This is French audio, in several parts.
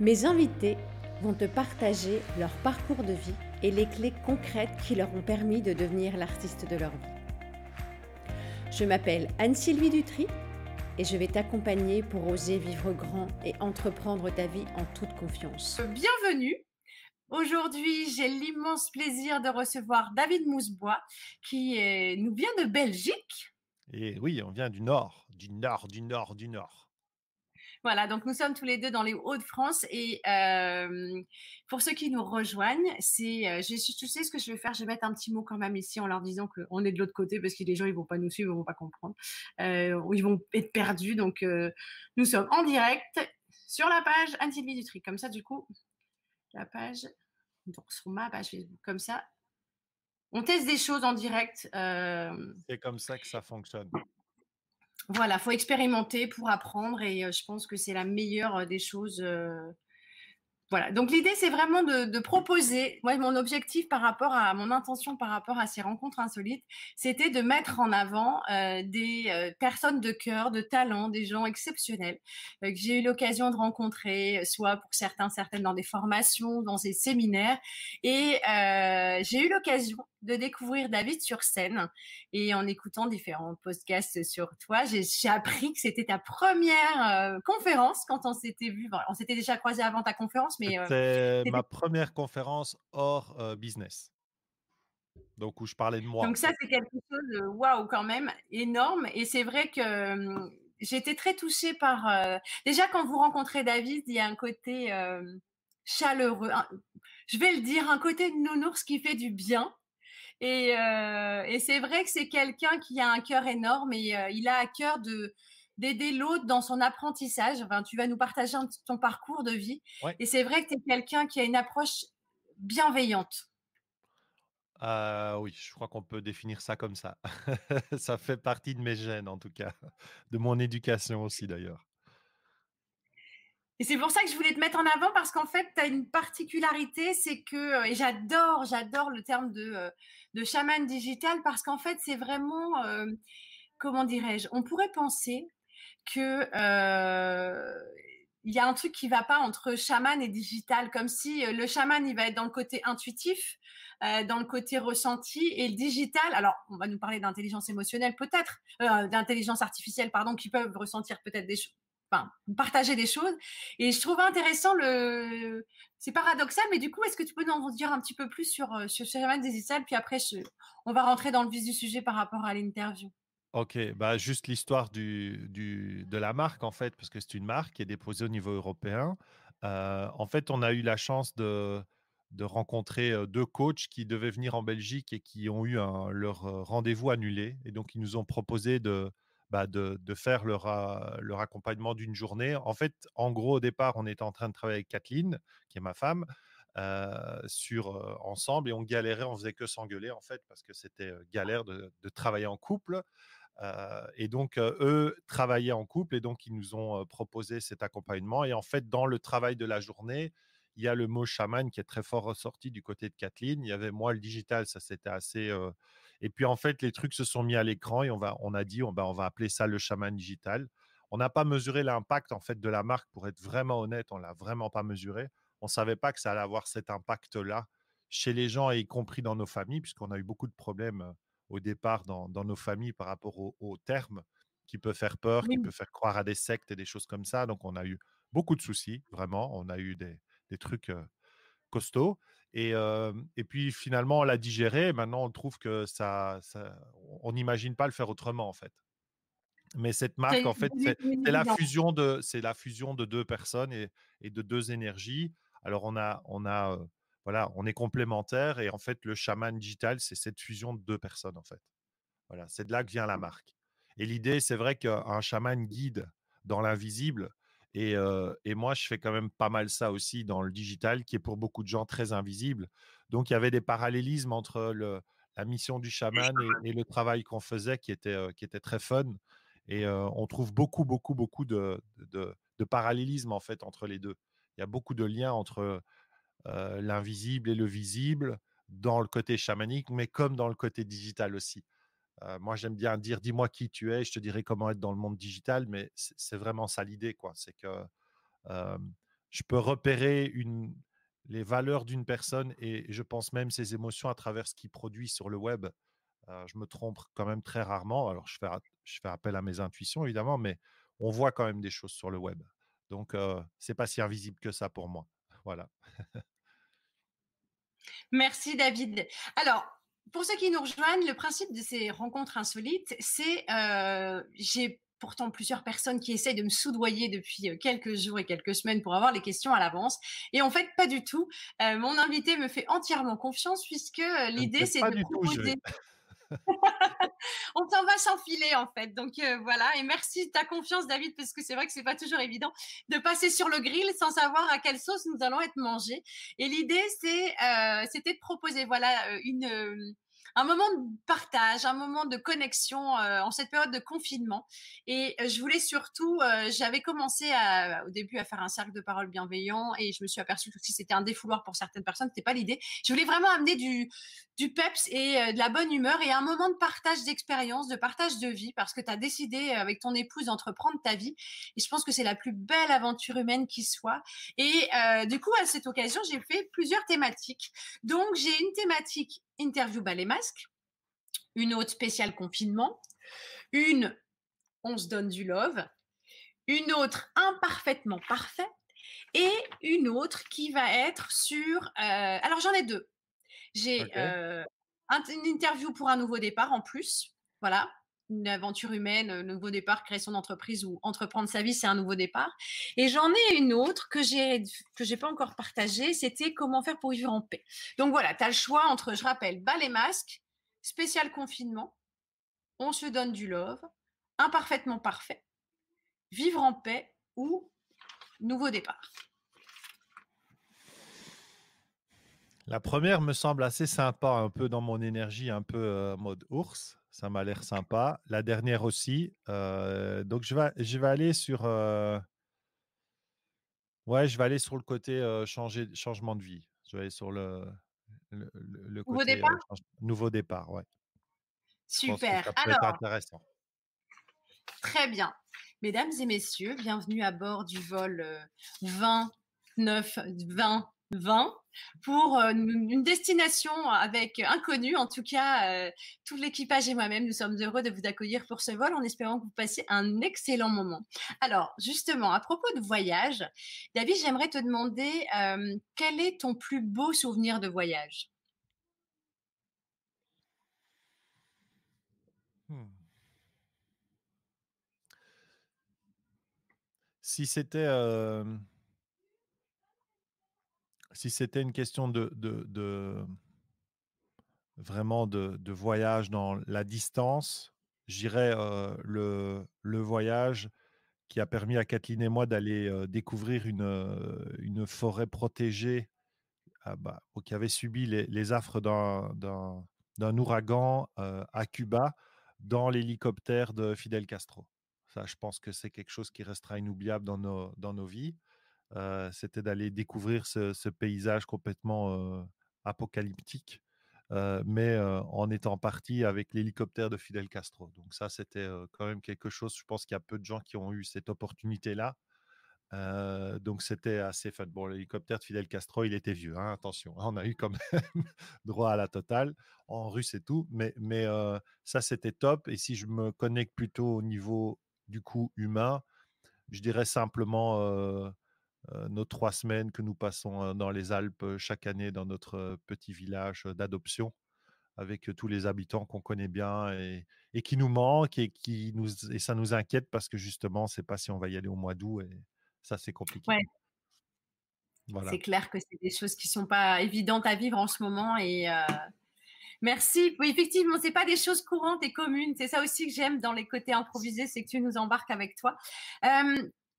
Mes invités vont te partager leur parcours de vie et les clés concrètes qui leur ont permis de devenir l'artiste de leur vie. Je m'appelle Anne-Sylvie Dutry et je vais t'accompagner pour oser vivre grand et entreprendre ta vie en toute confiance. Bienvenue Aujourd'hui, j'ai l'immense plaisir de recevoir David Mousebois, qui nous vient de Belgique. Et oui, on vient du nord, du nord, du nord, du nord. Voilà, donc nous sommes tous les deux dans les Hauts-de-France et pour ceux qui nous rejoignent, c'est, je, tu sais ce que je vais faire, je vais mettre un petit mot quand même ici en leur disant qu'on est de l'autre côté parce que les gens ils vont pas nous suivre, ils vont pas comprendre, ou ils vont être perdus. Donc nous sommes en direct sur la page Anne-Sylvie Dutry. Comme ça, du coup, la page, donc sur ma page comme ça, on teste des choses en direct. C'est comme ça que ça fonctionne. Voilà, faut expérimenter pour apprendre et je pense que c'est la meilleure des choses voilà. Donc l'idée, c'est vraiment de, proposer. Moi, mon objectif par rapport à mon intention par rapport à ces rencontres insolites, c'était de mettre en avant euh, des euh, personnes de cœur, de talent, des gens exceptionnels euh, que j'ai eu l'occasion de rencontrer, soit pour certains, certaines dans des formations, dans des séminaires, et j'ai eu l'occasion de découvrir David sur scène. Et en écoutant différents podcasts sur toi, j'ai appris que c'était ta première conférence quand on s'était vu. on s'était déjà croisé avant ta conférence, mais c'était ma première conférence hors business. Donc où je parlais de moi. Donc ça, c'est quelque chose de waouh quand même énorme. Et c'est vrai que j'étais très touchée par. déjà quand vous rencontrez David, il y a un côté chaleureux. je vais le dire, un côté de nounours qui fait du bien. Et, et c'est vrai que c'est quelqu'un qui a un cœur énorme et il a à cœur de d'aider l'autre dans son apprentissage. Enfin, tu vas nous partager ton parcours de vie. Et c'est vrai que tu es quelqu'un qui a une approche bienveillante. Euh, oui, je crois qu'on peut définir ça comme ça. ça fait partie de mes gènes, en tout cas, de mon éducation aussi, d'ailleurs. Et c'est pour ça que je voulais te mettre en avant parce qu'en fait, tu as une particularité, c'est que, euh, et j'adore, j'adore le terme de, euh, de chaman digital parce qu'en fait, c'est vraiment, comment dirais-je, on pourrait penser que il y a un truc qui va pas entre chaman et digital, comme si le chaman il va être dans le côté intuitif, dans le côté ressenti, et le digital. Alors, on va nous parler d'intelligence émotionnelle peut-être, d'intelligence artificielle pardon, qui peuvent ressentir peut-être des choses, partager des choses. Et je trouve intéressant le, c'est paradoxal, mais du coup, est-ce que tu peux nous en dire un petit peu plus sur sur chaman digital, puis après on va rentrer dans le vif du sujet par rapport à l'interview? Ok, bah juste l'histoire du, du- de la marque en fait, parce que c'est une marque qui est déposée au niveau européen. Euh, en fait, on a eu la chance de, de rencontrer deux coachs qui devaient venir en Belgique et qui ont eu leur rendez-vous annulé. Et donc, ils nous ont proposé de, bah, de, de faire leur, leur accompagnement d'une journée. En fait, en gros, au départ, on était en train de travailler avec Kathleen, qui est ma femme, sur ensemble et on galérait, on faisait que s'engueuler en fait parce que c'était galère de, de travailler en couple. Euh, et donc, eux travaillaient en couple et donc ils nous ont proposé cet accompagnement. Et en fait, dans le travail de la journée, il y a le mot chaman qui est très fort ressorti du côté de Kathleen. Il y avait moi le digital, ça c'était assez. Et puis en fait, les trucs se sont mis à l'écran et on a dit, on, on va appeler ça le chaman digital. On n'a pas mesuré l'impact en fait de la marque pour être vraiment honnête, on l'a vraiment pas mesuré. On savait pas que ça allait avoir cet impact-là chez les gens et y compris dans nos familles, puisqu'on a eu beaucoup de problèmes au départ dans, nos familles par rapport au, terme qui peut faire peur, qui peut faire croire à des sectes et des choses comme ça. Donc, on a eu beaucoup de soucis, vraiment. On a eu des, trucs costauds. Et, et, puis, finalement, on l'a digéré. Maintenant, on trouve que ça, on n'imagine pas le faire autrement, en fait. Mais cette marque, en fait, c'est la fusion de, la fusion de deux personnes et, et, de deux énergies. Alors, on a, on a voilà, on est complémentaires et en fait, le chaman digital, c'est cette fusion de deux personnes en fait. Voilà, c'est de là que vient la marque. Et l'idée, c'est vrai qu'un chaman guide dans l'invisible. Et, moi, je fais quand même pas mal ça aussi dans le digital, qui est pour beaucoup de gens très invisible. Donc, il y avait des parallélismes entre la mission du chaman et, le travail qu'on faisait, qui était, qui était très fun. Et on trouve beaucoup, beaucoup, beaucoup de, de, de parallélismes en fait entre les deux. Il y a beaucoup de liens entre euh, l'invisible et le visible dans le côté chamanique, mais comme dans le côté digital aussi. Euh, moi, j'aime bien dire dis-moi qui tu es, je te dirai comment être dans le monde digital, mais c'est vraiment ça l'idée, quoi. C'est que euh, je peux repérer une, les valeurs d'une personne et, je pense même ses émotions à travers ce qu'il produit sur le web. je me trompe quand même très rarement. Alors, je fais, je fais appel à mes intuitions, évidemment, mais on voit quand même des choses sur le web. Donc, ce c'est pas si invisible que ça pour moi. Voilà. Merci, David. Alors, pour ceux qui nous rejoignent, le principe de ces rencontres insolites, c'est j'ai pourtant plusieurs personnes qui essayent de me soudoyer depuis quelques jours et quelques semaines pour avoir les questions à l'avance. Et en fait, pas du tout. mon invité me fait entièrement confiance puisque l'idée, c'est de proposer. on s'en va s'enfiler en fait. Donc voilà, et merci de ta confiance David, parce que c'est vrai que c'est pas toujours évident de passer sur le grill sans savoir à quelle sauce nous allons être mangés. Et l'idée, c'est, c'était de proposer voilà une un moment de partage, un moment de connexion euh, en cette période de confinement. Et euh, je voulais surtout, euh, j'avais commencé au début à faire un cercle de parole bienveillant et je me suis aperçue que si c'était un défouloir pour certaines personnes, c'était pas l'idée. Je voulais vraiment amener du, du peps et de la bonne humeur et un moment de partage d'expérience, de partage de vie parce que tu as décidé avec ton épouse d'entreprendre ta vie. Et je pense que c'est la plus belle aventure humaine qui soit. Et du coup, à cette occasion, j'ai fait plusieurs thématiques. Donc, j'ai une thématique interview bas les masques, une autre spéciale confinement, une on se donne du love, une autre imparfaitement parfait et une autre qui va être sur. Euh, alors j'en ai deux. J'ai euh, une interview pour un nouveau départ en plus. Voilà, une aventure humaine, nouveau départ, créer son entreprise ou entreprendre sa vie, c'est un nouveau départ. Et j'en ai une autre que j'ai que j'ai pas encore partagée, c'était comment faire pour vivre en paix. Donc voilà, tu as le choix entre, je rappelle, bas les masques, spécial confinement, on se donne du love, imparfaitement parfait, vivre en paix ou nouveau départ. La première me semble assez sympa, un peu dans mon énergie, un peu euh, mode ours. Ça m'a l'air sympa. La dernière aussi. Euh, donc, je vais, je vais aller sur. Euh, ouais, je vais aller sur le côté changer, changement de vie. Je vais aller sur le, le, nouveau départ? nouveau départ, ouais. Super. ça peut Alors, être intéressant. Très bien. Mesdames et messieurs, bienvenue à bord du vol 29 20 20 pour euh, une destination avec inconnu. En tout cas, euh, tout l'équipage et moi-même, nous sommes heureux de vous accueillir pour ce vol en espérant que vous passiez un excellent moment. Alors, justement, à propos de voyage, David, j'aimerais te demander euh, quel est ton plus beau souvenir de voyage? Hmm. Si c'était si c'était une question de, vraiment de, voyage dans la distance, j'irais le, le, voyage qui a permis à Kathleen et moi d'aller découvrir une, une, forêt protégée ah bah, qui avait subi les, affres d'un ouragan à Cuba dans l'hélicoptère de Fidel Castro. Ça, je pense que c'est quelque chose qui restera inoubliable dans nos vies c'était d'aller découvrir ce, paysage complètement apocalyptique, mais en étant parti avec l'hélicoptère de Fidel Castro. Donc ça, c'était quand même quelque chose. Je pense qu'il y a peu de gens qui ont eu cette opportunité-là. donc c'était assez fun. Bon, l'hélicoptère de Fidel Castro, il était vieux, hein, attention. On a eu quand même droit à la totale en russe et tout, mais, mais ça c'était top. Et si je me connecte plutôt au niveau du coup humain, je dirais simplement euh, nos trois semaines que nous passons euh, dans les Alpes euh, chaque année dans notre petit village d'adoption avec tous les habitants qu'on connaît bien et, qui nous manquent et, qui nous, et ça nous inquiète parce que justement, on ne sait pas si on va y aller au mois d'août et ça, c'est compliqué. C'est clair que c'est des choses qui ne sont pas évidentes à vivre en ce moment et merci. Oui, effectivement, ce pas des choses courantes et communes. C'est ça aussi que j'aime dans les côtés improvisés, c'est que tu nous embarques avec toi.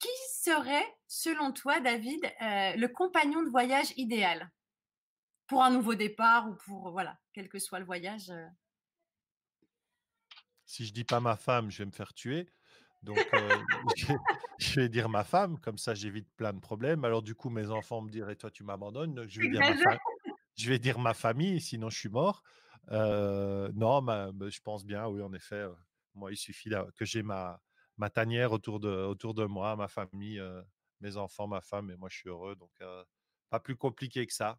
Qui serait, selon toi, David, euh, le compagnon de voyage idéal? Pour un nouveau départ ou pour, voilà, quel que soit le voyage euh? Si je dis pas ma femme, je vais me faire tuer. Donc, euh, je, vais dire ma femme, comme ça j'évite plein de problèmes. Alors, du coup, mes enfants me diraient Toi, tu m'abandonnes. Je, vais dire ma je vais dire ma famille, sinon je suis mort. non, je pense bien, oui, en effet. moi, il suffit que j'ai ma, ma tanière autour de, autour de moi, ma famille, mes enfants, ma femme et moi, je suis heureux. Donc, pas plus compliqué que ça.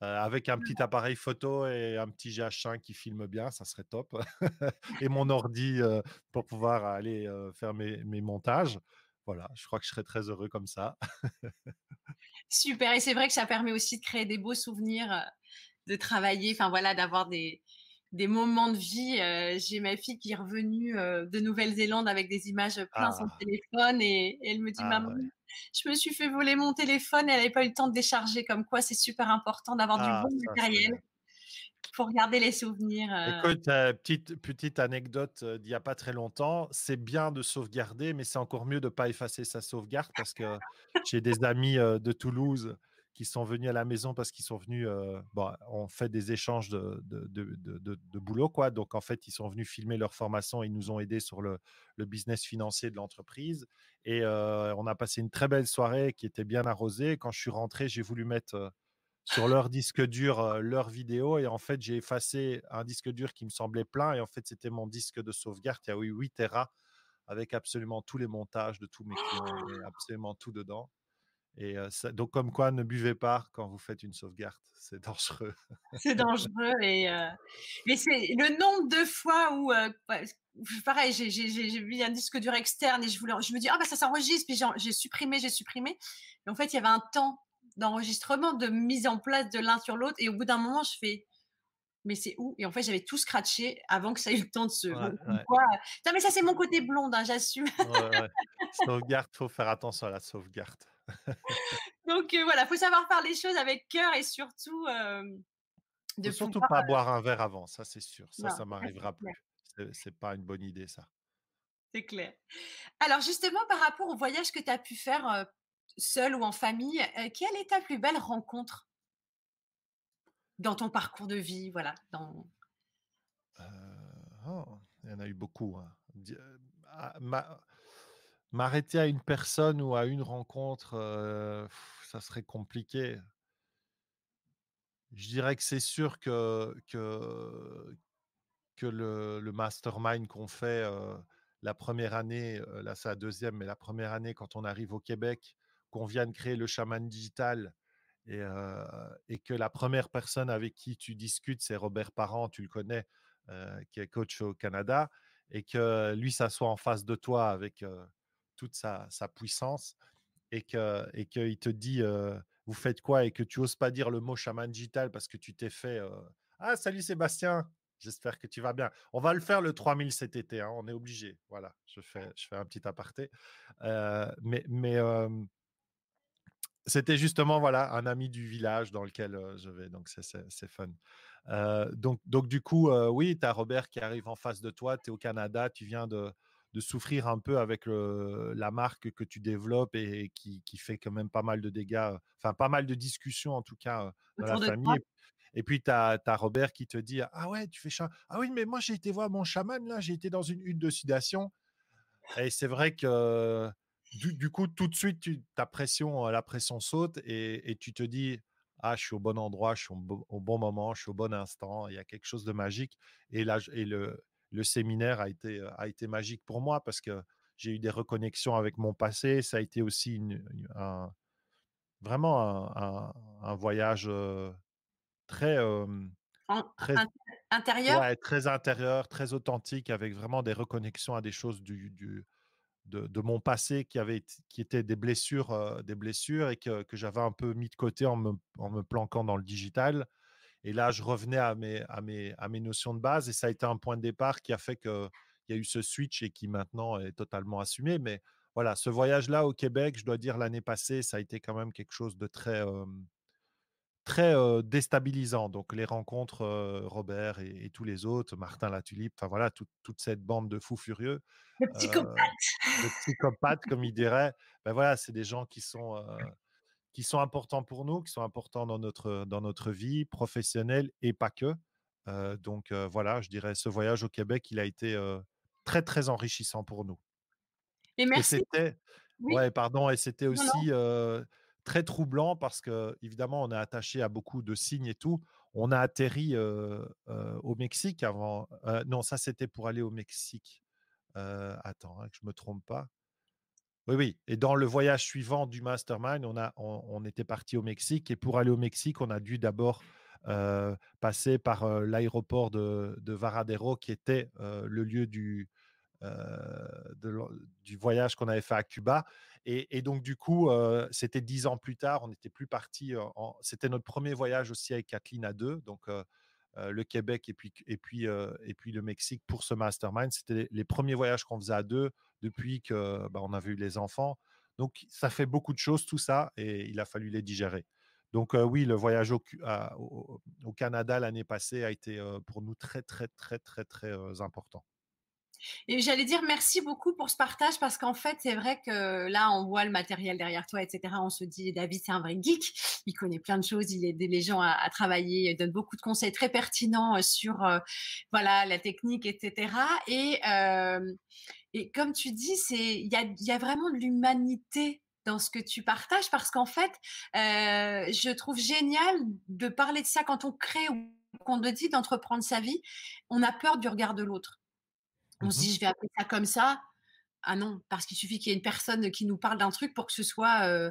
avec un petit appareil photo et un petit GH5 qui filme bien, ça serait top. et mon ordi pour pouvoir aller faire mes, mes montages. Voilà, je crois que je serais très heureux comme ça. Super, et c'est vrai que ça permet aussi de créer des beaux souvenirs, de travailler, enfin voilà, d'avoir des, des moments de vie. J'ai ma fille qui est revenue de Nouvelle-Zélande avec des images plein son ah. téléphone et, elle me dit ah Maman, je me suis fait voler mon téléphone et elle n'avait pas eu le temps de décharger. Comme quoi, c'est super important d'avoir du ah, bon matériel pour garder les souvenirs. Écoute, petite, petite anecdote d'il n'y a pas très longtemps, c'est bien de sauvegarder, mais c'est encore mieux de ne pas effacer sa sauvegarde parce que j'ai des amis de Toulouse qui sont venus à la maison parce qu'ils sont venus, bon, on fait des échanges de, boulot, quoi. Donc, en fait, ils sont venus filmer leur formation, ils nous ont aidés sur le, business financier de l'entreprise. Et on a passé une très belle soirée qui était bien arrosée. Quand je suis rentré, j'ai voulu mettre sur leur disque dur leur vidéo et en fait, j'ai effacé un disque dur qui me semblait plein et en fait, c'était mon disque de sauvegarde. Il y a eu 8 Tera avec absolument tous les montages de tous mes clients et absolument tout dedans. Et donc, comme quoi, ne buvez pas quand vous faites une sauvegarde. C'est dangereux. c'est dangereux. Et, Mais c'est le nombre de fois où, pareil, j'ai vu un disque dur externe et je, voulais, je me dis, ah, bah ça s'enregistre. Puis j'ai supprimé, j'ai supprimé. Et en fait, il y avait un temps d'enregistrement, de mise en place de l'un sur l'autre. Et au bout d'un moment, je fais, mais c'est où? Et en fait, j'avais tout scratché avant que ça ait eu le temps de se. Ouais, mais ça, c'est mon côté blonde, hein, j'assume. sauvegarde, faut faire attention à la sauvegarde. Donc euh, voilà, faut savoir faire les choses avec cœur et surtout. Euh, de surtout pas boire un verre avant, ça c'est sûr. Ça, ça m'arrivera plus. C'est pas une bonne idée, ça. C'est clair. Alors justement, par rapport au voyage que tu as pu faire seul ou en famille, quelle est ta plus belle rencontre? Dans ton parcours de vie Voilà. Dans... Oh, il y en a eu beaucoup. Hein. Ah, M'arrêter à une personne ou à une rencontre, ça serait compliqué. Je dirais que c'est sûr que, que, le mastermind qu'on fait la première année, là c'est la deuxième, mais la première année quand on arrive au Québec, qu'on vient de créer le chaman digital et, et, que la première personne avec qui tu discutes, c'est Robert Parent, tu le connais, qui est coach au Canada, et que lui s'assoit en face de toi avec toute sa, puissance et qu'il et il te dit vous faites quoi? et que tu oses pas dire le mot chaman digital parce que tu t'es fait ah salut Sébastien j'espère que tu vas bien on va le faire le 3000 cet été hein, on est obligé. Voilà je fais je fais un petit aparté. Mais mais c'était justement voilà un ami du village dans lequel je vais donc c'est fun. Donc donc du coup oui tu as Robert qui arrive en face de toi tu es au Canada tu viens de de souffrir un peu avec la marque que tu développes et, qui, fait quand même pas mal de dégâts, enfin pas mal de discussions en tout cas dans la famille. Et puis, tu as, Robert qui te dit Ah ouais, tu fais ça. Ah oui, mais moi, j'ai été voir mon chaman, là, j'ai été dans une hutte de sudation. Et c'est vrai que du, coup, tout de suite, tu, ta pression, la pression saute et, tu te dis Ah, je suis au bon endroit, je suis au, au, bon moment, je suis au bon instant, il y a quelque chose de magique. Et, là, et le, le séminaire a été, a été magique pour moi parce que j'ai eu des reconnexions avec mon passé. Ça a été aussi une, un, vraiment un, voyage très, très intérieur? très intérieur, très authentique, avec vraiment des reconnexions à des choses du, du de, de, mon passé qui, avait, qui étaient des blessures, des blessures et que, que j'avais un peu mis de côté en me, en me planquant dans le digital. Et là, je revenais à mes, à, mes, à mes notions de base et ça a été un point de départ qui a fait qu'il y a eu ce switch et qui maintenant est totalement assumé. Mais voilà, ce voyage-là au Québec, je dois dire, l'année passée, ça a été quand même quelque chose de très, très déstabilisant. Donc, les rencontres, Robert et, tous les autres, Martin Latulipe, enfin voilà, toute cette bande de fous furieux. Le psychopathe. le psychopathe, comme il dirait. Ben voilà, c'est des gens qui sont qui sont importants pour nous, qui sont importants dans notre, dans notre vie professionnelle et pas que. donc voilà, je dirais, ce voyage au Québec, il a été très, très enrichissant pour nous. Et merci. c'était, ouais, pardon, et c'était aussi très troublant parce que, évidemment, on est attaché à beaucoup de signes et tout. On a atterri au Mexique avant. non, ça, c'était pour aller au Mexique. attends, hein, que je me trompe pas. Oui, oui. Et dans le voyage suivant du mastermind, on, a, on, était parti au Mexique. Et pour aller au Mexique, on a dû d'abord passer par l'aéroport de, Varadero, qui était le lieu du, du voyage qu'on avait fait à Cuba. Et, donc, du coup, c'était dix ans plus tard, on n'était plus parti. C'était notre premier voyage aussi avec Kathleen à deux, donc le Québec et puis, et, puis, et puis le Mexique pour ce mastermind. C'était les premiers voyages qu'on faisait à deux depuis qu'on bah, on avait eu les enfants. Donc, ça fait beaucoup de choses, tout ça, et il a fallu les digérer. Donc oui, le voyage au, au Canada l'année passée a été pour nous très, très, très, très, très important. Et j'allais dire merci beaucoup pour ce partage parce qu'en fait, c'est vrai que là, on voit le matériel derrière toi, etc. On se dit, David, c'est un vrai geek. Il connaît plein de choses. Il aide les gens à, travailler. Il donne beaucoup de conseils très pertinents euh, sur euh, voilà la technique, etc. Et, euh, et comme tu dis, il y a, y a vraiment de l'humanité dans ce que tu partages parce qu'en fait, je trouve génial de parler de ça quand on crée ou qu'on te dit d'entreprendre sa vie. On a peur du regard de l'autre. On se mmh dit, je vais appeler ça comme ça. Ah non, parce qu'il suffit qu'il y ait une personne qui nous parle d'un truc pour que ce soit. Euh,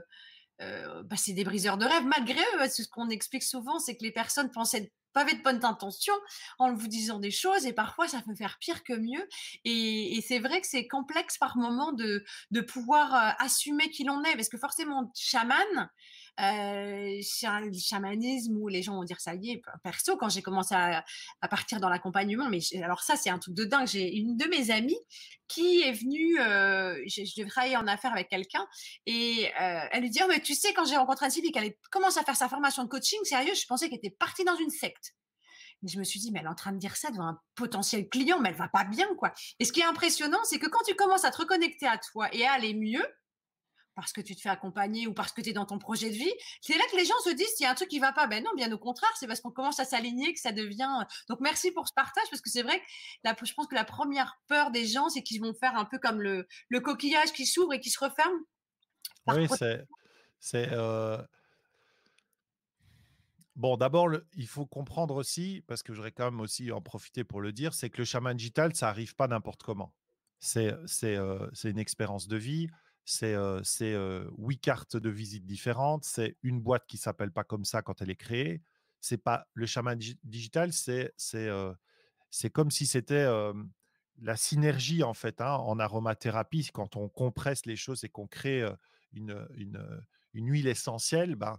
euh, bah, c'est des briseurs de rêve. Malgré eux, ce qu'on explique souvent, c'est que les personnes pensent être pas avec de bonnes intentions en vous disant des choses et parfois ça peut faire pire que mieux. Et, c'est vrai que c'est complexe par moment de, de pouvoir euh, assumer qui l'on est parce que forcément, chaman, euh, chamanisme où les gens vont dire ça y est, perso, quand j'ai commencé à, partir dans l'accompagnement, mais alors ça, c'est un truc de dingue. J'ai une de mes amies qui est venue, euh, je, devais travailler en affaires avec quelqu'un, et euh, elle lui dit, oh, mais tu sais, quand j'ai rencontré un civique, elle commence à faire sa formation de coaching, sérieux, je pensais qu'elle était partie dans une secte. je me suis dit, mais elle est en train de dire ça devant un potentiel client, mais elle va pas bien, quoi. Et ce qui est impressionnant, c'est que quand tu commences à te reconnecter à toi et à aller mieux, parce que tu te fais accompagner ou parce que tu es dans ton projet de vie, c'est là que les gens se disent s'il y a un truc qui va pas. Ben non, bien au contraire, c'est parce qu'on commence à s'aligner que ça devient. Donc merci pour ce partage parce que c'est vrai que je pense que la première peur des gens, c'est qu'ils vont faire un peu comme le, le coquillage qui s'ouvre et qui se referme. Oui, c'est. c'est euh, Bon, d'abord, il faut comprendre aussi, parce que j'aurais quand même aussi en profiter pour le dire, c'est que le chaman digital, ça arrive pas n'importe comment. C'est euh, une expérience de vie c'est huit cartes de visite différentes, c'est une boîte qui s'appelle pas comme ça quand elle est créée. C'est pas le chaman digital, c'est comme si c'était la synergie en fait hein, en aromathérapie quand on compresse les choses et qu'on crée une, une, une, huile essentielle. Ben,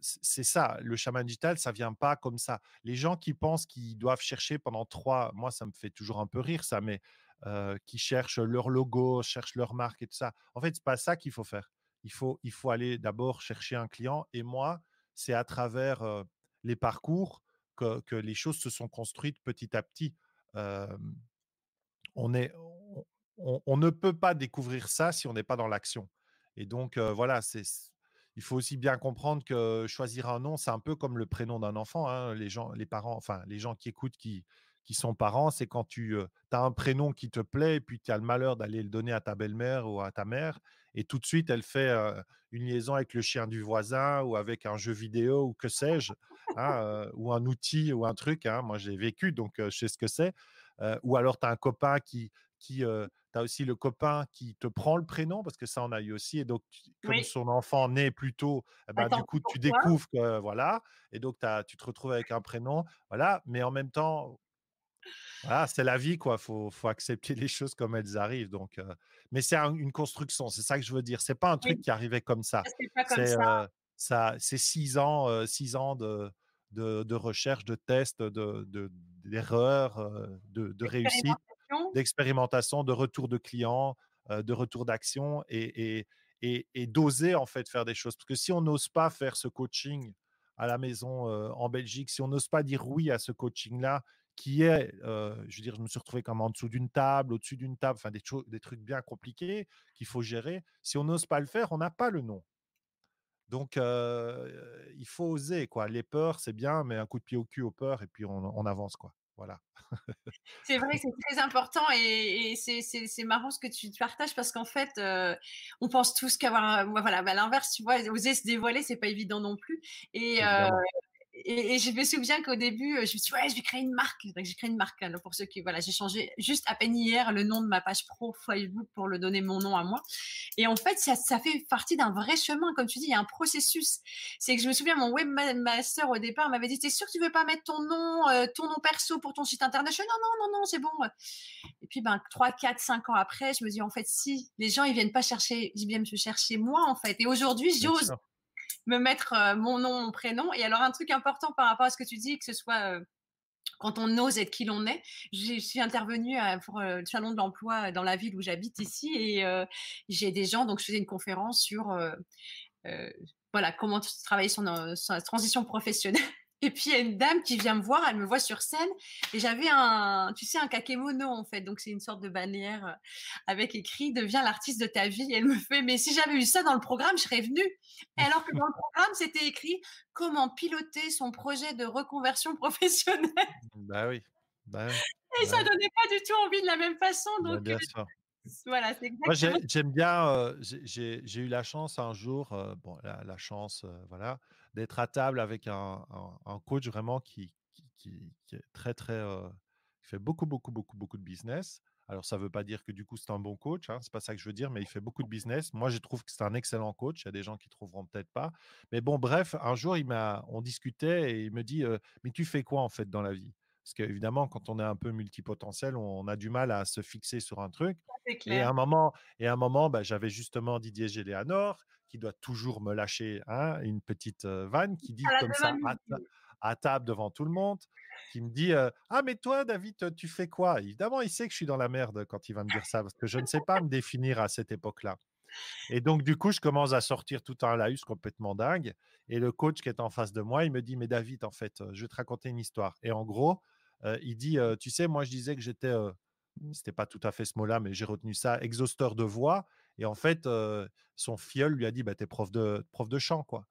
c'est ça, le chaman digital, ça vient pas comme ça. Les gens qui pensent qu'ils doivent chercher pendant trois, moi ça me fait toujours un peu rire ça, mais euh, qui cherchent leur logo, cherchent leur marque et tout ça. En fait, c'est pas ça qu'il faut faire. Il faut, il faut aller d'abord chercher un client. Et moi, c'est à travers euh, les parcours que, les choses se sont construites petit à petit. on, ne peut pas découvrir ça si on n'est pas dans l'action. Et donc, euh, voilà, c'est il faut aussi bien comprendre que choisir un nom, c'est un peu comme le prénom d'un enfant. Hein. Les gens, les parents, enfin les gens qui écoutent, qui, qui sont parents, c'est quand tu as un prénom qui te plaît et puis tu as le malheur d'aller le donner à ta belle-mère ou à ta mère et tout de suite elle fait une liaison avec le chien du voisin ou avec un jeu vidéo ou que sais-je, hein, ou un outil ou un truc. Hein. Moi j'ai vécu donc je sais ce que c'est. ou alors tu as un copain qui, qui tu as aussi le copain qui te prend le prénom, parce que ça, on a eu aussi. Et donc, comme son enfant naît plus tôt, eh ben, du coup, tu découvres que, voilà. Et donc, tu te retrouves avec un prénom, voilà. Mais en même temps, voilà, c'est la vie, quoi. Faut, faut accepter les choses comme elles arrivent. Donc, mais c'est une construction. C'est ça que je veux dire. C'est pas un truc qui arrivait comme ça. C'est ça. c'est six ans, six ans de, de, recherche, de tests, de, d'erreurs, de, de réussite, d'expérimentation, de retour de clients, de retour d'action et, et, et, d'oser en fait faire des choses. Parce que si on n'ose pas faire ce coaching à la maison en Belgique, si on n'ose pas dire oui à ce coaching-là, qui est, je veux dire, je me suis retrouvé comme en dessous d'une table, au-dessus d'une table, enfin des, des trucs bien compliqués qu'il faut gérer. Si on n'ose pas le faire, on n'a pas le nom. Donc, il faut oser, quoi. Les peurs, c'est bien, mais un coup de pied au cul aux peurs, et puis on, avance, quoi. Voilà. c'est vrai, c'est très important et, c'est marrant ce que tu partages parce qu'en fait, on pense tous qu'avoir, voilà, bah, l'inverse, tu vois, oser se dévoiler, c'est pas évident non plus. Et, et, je me souviens qu'au début, je me suis dit, ouais, je vais créer une marque. J'ai créé une marque. Alors pour ceux qui, voilà, j'ai changé juste à peine hier le nom de ma page pro Facebook pour le donner mon nom à moi. Et en fait, ça, ça fait partie d'un vrai chemin. Comme tu dis, il y a un processus. C'est que je me souviens, mon webmaster au départ m'avait dit, t'es sûr que tu veux pas mettre ton nom, euh, ton nom perso pour ton site internet? Je dis, non, non, non, non, c'est bon. Et puis, ben, 3, 4, 5 ans après, je me dis, en fait, si, les gens, ils viennent pas chercher, ils viennent me chercher moi, en fait. Et aujourd'hui, j'ose me mettre euh, mon nom, mon prénom. Et alors, un truc important par rapport à ce que tu dis, que ce soit euh, quand on ose être qui l'on est. Je suis intervenue euh, pour le salon de l'emploi dans la ville où j'habite ici et j'ai des gens, donc je faisais une conférence sur voilà comment travailler son, sa transition professionnelle. Et puis, il y a une dame qui vient me voir, elle me voit sur scène, et j'avais un, tu sais, un kakémono, en fait. Donc, c'est une sorte de bannière euh, avec écrit Deviens l'artiste de ta vie. Et elle me fait Mais si j'avais eu ça dans le programme, je serais venue. alors que dans le programme, c'était écrit Comment piloter son projet de reconversion professionnelle. Bah oui. Bah et ça bah donnait pas du tout envie de la même façon. Bah, donc, bien euh, sûr. voilà, c'est Moi, j'aime bien, j'ai eu la chance un jour, bon, la, chance, voilà, d'être à table avec un, un, coach vraiment qui, qui, qui, est très, très, qui fait beaucoup, beaucoup, beaucoup, beaucoup de business. Alors, ça ne veut pas dire que du coup, c'est un bon coach, hein, c'est pas ça que je veux dire, mais il fait beaucoup de business. Moi, je trouve que c'est un excellent coach. Il y a des gens qui trouveront peut-être pas. Mais bon, bref, un jour, il m'a, on discutait et il me dit, mais tu fais quoi en fait dans la vie? Parce qu'évidemment, quand on est un peu multipotentiel, on a du mal à se fixer sur un truc. Et à un moment, et à un moment bah, j'avais justement Didier Géléanor qui doit toujours me lâcher hein, une petite vanne qui dit comme ça à, table devant tout le monde, qui me dit Ah, mais toi, David, tu fais quoi? Évidemment, il sait que je suis dans la merde quand il va me dire ça, parce que je ne sais pas me définir à cette époque-là. Et donc, du coup, je commence à sortir tout un laïus complètement dingue. Et le coach qui est en face de moi, il me dit Mais David, en fait, je vais te raconter une histoire. Et en gros, il dit, tu sais, moi je disais que j'étais, c'était pas tout à fait ce mot-là, mais j'ai retenu ça, exhausteur de voix. Et en fait, son filleul lui a dit, bah, t'es prof de, prof de chant, quoi.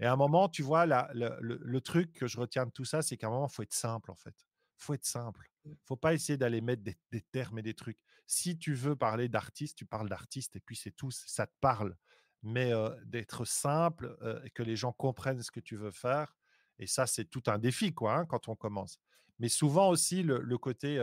Et à un moment, tu vois, là, le, truc que je retiens de tout ça, c'est qu'à un moment, il faut être simple, en fait. Il faut être simple. Il faut pas essayer d'aller mettre des, des, termes et des trucs. Si tu veux parler d'artiste, tu parles d'artiste et puis c'est tout, ça te parle. Mais d'être simple et que les gens comprennent ce que tu veux faire. Et ça, c'est tout un défi, quoi, hein, quand on commence. Mais souvent aussi, le, côté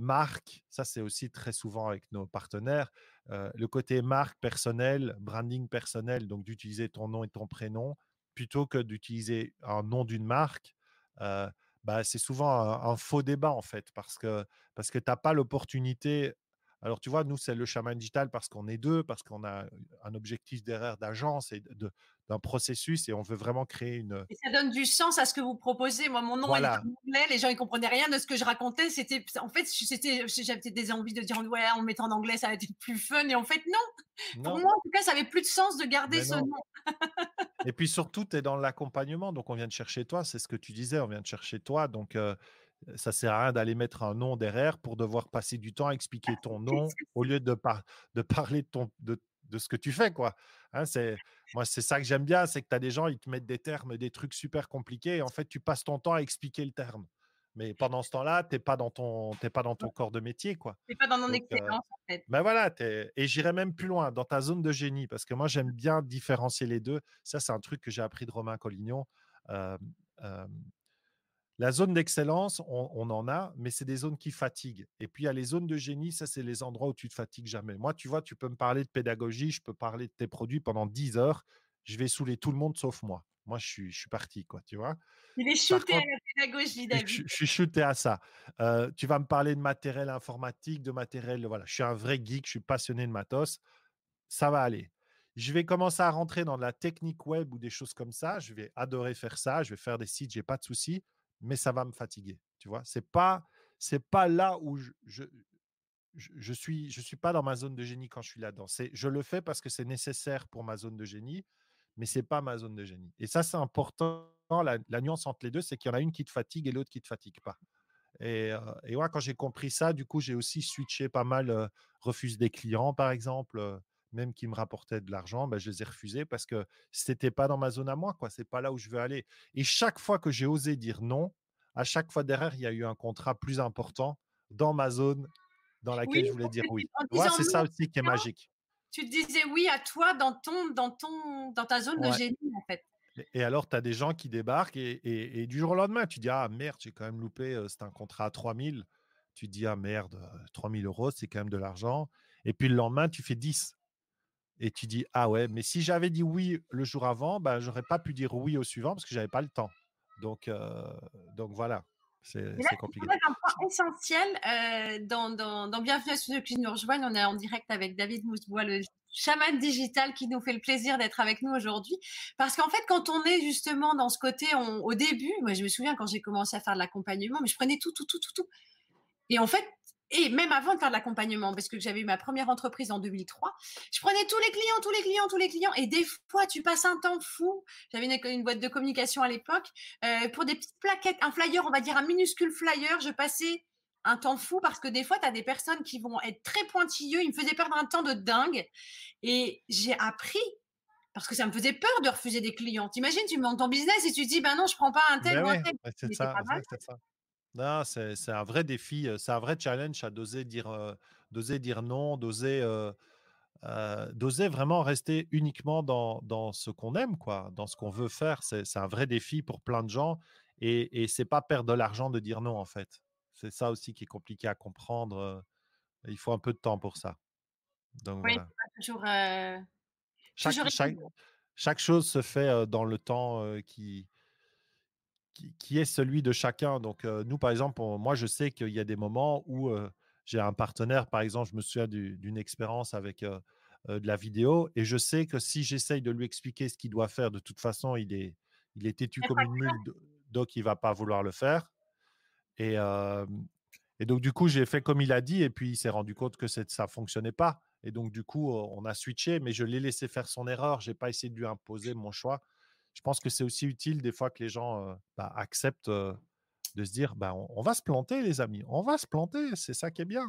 marque, ça c'est aussi très souvent avec nos partenaires, le côté marque personnelle, branding personnel, donc d'utiliser ton nom et ton prénom, plutôt que d'utiliser un nom d'une marque. bah, c'est souvent un, faux débat en fait, parce que, parce que tu n'as pas l'opportunité alors, tu vois, nous, c'est le chaman digital parce qu'on est deux, parce qu'on a un objectif derrière d'agence et d'un processus et on veut vraiment créer une. Et ça donne du sens à ce que vous proposez. Moi, mon nom est en anglais, les gens ne comprenaient rien de ce que je racontais. C'était, en fait, j'avais des envies de dire, ouais, en mettant en anglais, ça va être plus fun. Et en fait, non. Pour moi, en tout cas, ça avait plus de sens de garder ce nom. et puis surtout, tu es dans l'accompagnement. Donc, on vient de chercher toi. C'est ce que tu disais, on vient de chercher toi. Donc, ça sert à rien d'aller mettre un nom derrière pour devoir passer du temps à expliquer ton nom au lieu de, de parler de, ton, de, ce que tu fais. Quoi. Hein, c'est, moi, c'est ça que j'aime bien, c'est que tu as des gens, ils te mettent des termes, des trucs super compliqués, et en fait, tu passes ton temps à expliquer le terme. Mais pendant ce temps-là, tu n'es pas, dans ton, pas dans ton corps de métier. Tu n'es pas dans mon excellence, en fait. Ben voilà, et j'irai même plus loin, dans ta zone de génie, parce que moi, j'aime bien différencier les deux. Ça, c'est un truc que j'ai appris de Romain Collignon. La zone d'excellence, on, en a, mais c'est des zones qui fatiguent. Et puis, il y a les zones de génie, ça, c'est les endroits où tu te fatigues jamais. Moi, tu vois, tu peux me parler de pédagogie, je peux parler de tes produits pendant 10 heures. Je vais saouler tout le monde sauf moi. Moi, je suis, je suis parti, quoi, tu vois. Il est shooté à la pédagogie, David. Je, suis shooté à ça. Euh, tu vas me parler de matériel informatique, de matériel, voilà. Je suis un vrai geek, je suis passionné de matos. Ça va aller. Je vais commencer à rentrer dans de la technique web ou des choses comme ça. Je vais adorer faire ça. Je vais faire des sites, j'ai pas de souci mais ça va me fatiguer. Tu vois, c'est pas c'est pas là où je, je, je, suis je suis pas dans ma zone de génie quand je suis là-dedans. Je le fais parce que c'est nécessaire pour ma zone de génie, mais c'est pas ma zone de génie. Et ça c'est important. La, nuance entre les deux, c'est qu'il y en a une qui te fatigue et l'autre qui te fatigue pas. Et, euh, et quand j'ai compris ça, du coup, j'ai aussi switché pas mal, euh, refuse des clients, par exemple. Même qui me rapportaient de l'argent, ben, je les ai refusés parce que c'était pas dans ma zone à moi, quoi. C'est pas là où je veux aller. Et chaque fois que j'ai osé dire non, à chaque fois derrière, il y a eu un contrat plus important dans ma zone dans laquelle je voulais dire oui. c'est ça aussi qui est magique. Tu disais oui à toi dans ton, dans ton, dans ta zone de génie, en fait. Et alors, tu as des gens qui débarquent et, du jour au lendemain, tu dis Ah merde, j'ai quand même loupé, c'est un contrat à 3000. Tu dis Ah merde, 3000 euros, c'est quand même de l'argent. Et puis le lendemain, tu fais 10. Et tu dis Ah ouais, mais si j'avais dit oui le jour avant, ben, j'aurais pas pu dire oui au suivant parce que j'avais pas le temps. Donc, donc voilà. C'est compliqué. un point essentiel dans, dans, dans, Bienvenue à ceux qui nous rejoignent. On est en direct avec David Mousbois, le chaman digital qui nous fait le plaisir d'être avec nous aujourd'hui. Parce qu'en fait, quand on est justement dans ce côté, au début, moi je me souviens quand j'ai commencé à faire de l'accompagnement, mais je prenais tout, tout, tout, tout, tout. Et en fait, et même avant de faire de l'accompagnement, parce que j'avais eu ma première entreprise en 2003, je prenais tous les clients, tous les clients, tous les clients, et des fois, tu passes un temps fou. J'avais une, boîte de communication à l'époque, euh, pour des petites plaquettes, un flyer, on va dire un minuscule flyer, je passais un temps fou parce que des fois, tu as des personnes qui vont être très pointilleux, ils me faisaient perdre un temps de dingue, et j'ai appris parce que ça me faisait peur de refuser des clients. T'imagines, tu montes ton business et tu te dis, ben non, je prends pas un tel ben ou un tel. c'est ça, ça. Non, c'est un vrai défi, c'est un vrai challenge à d'oser dire, d'oser dire non, d'oser d'oser vraiment rester uniquement dans, dans ce qu'on aime, quoi, dans ce qu'on veut faire. C'est un vrai défi pour plein de gens et, et c'est pas perdre de l'argent de dire non, en fait. C'est ça aussi qui est compliqué à comprendre. Il faut un peu de temps pour ça. Donc, oui, toujours. chaque, chaque, chaque, chose se fait dans le temps qui, qui, est celui de chacun. Donc, nous, par exemple, moi, je sais qu'il y a des moments où j'ai un partenaire, par exemple, je me souviens d'une expérience avec de la vidéo, et je sais que si j'essaye de lui expliquer ce qu'il doit faire, de toute façon, il est, il est têtu comme une mule, donc il ne va pas vouloir le faire. Et, et donc, du coup, j'ai fait comme il a dit, et puis il s'est rendu compte que ça ne fonctionnait pas. Et donc, du coup, on a switché, mais je l'ai laissé faire son erreur. Je n'ai pas essayé de lui imposer mon choix je pense que c'est aussi utile des fois que les gens bah, acceptent de se dire bah, on, va se planter, les amis, on va se planter, c'est ça qui est bien.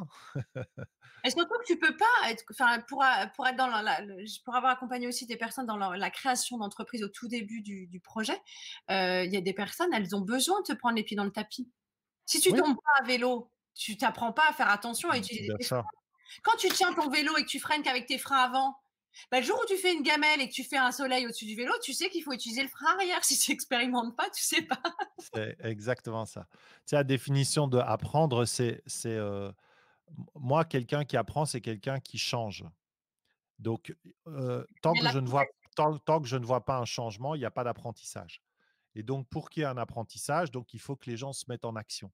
Et surtout que tu peux pas être, enfin, pour, pour être dans la, pour avoir accompagné aussi des personnes dans la création d'entreprise au tout début du, projet, il y a des personnes, elles ont besoin de te prendre les pieds dans le tapis. Si tu tombes pas à vélo, tu t'apprends pas à faire attention à utiliser freins. Quand tu tiens ton vélo et que tu freines qu'avec tes freins avant, bah, le jour où tu fais une gamelle et que tu fais un soleil au-dessus du vélo, tu sais qu'il faut utiliser le frein arrière. Si tu n'expérimentes pas, tu sais pas. c'est exactement ça. Tu la définition de apprendre, c'est euh, moi, quelqu'un qui apprend, c'est quelqu'un qui change. Donc, euh, tant, que je ne vois, tant, tant, que je ne vois pas un changement, il n'y a pas d'apprentissage. Et donc, pour qu'il y ait un apprentissage, donc, il faut que les gens se mettent en action.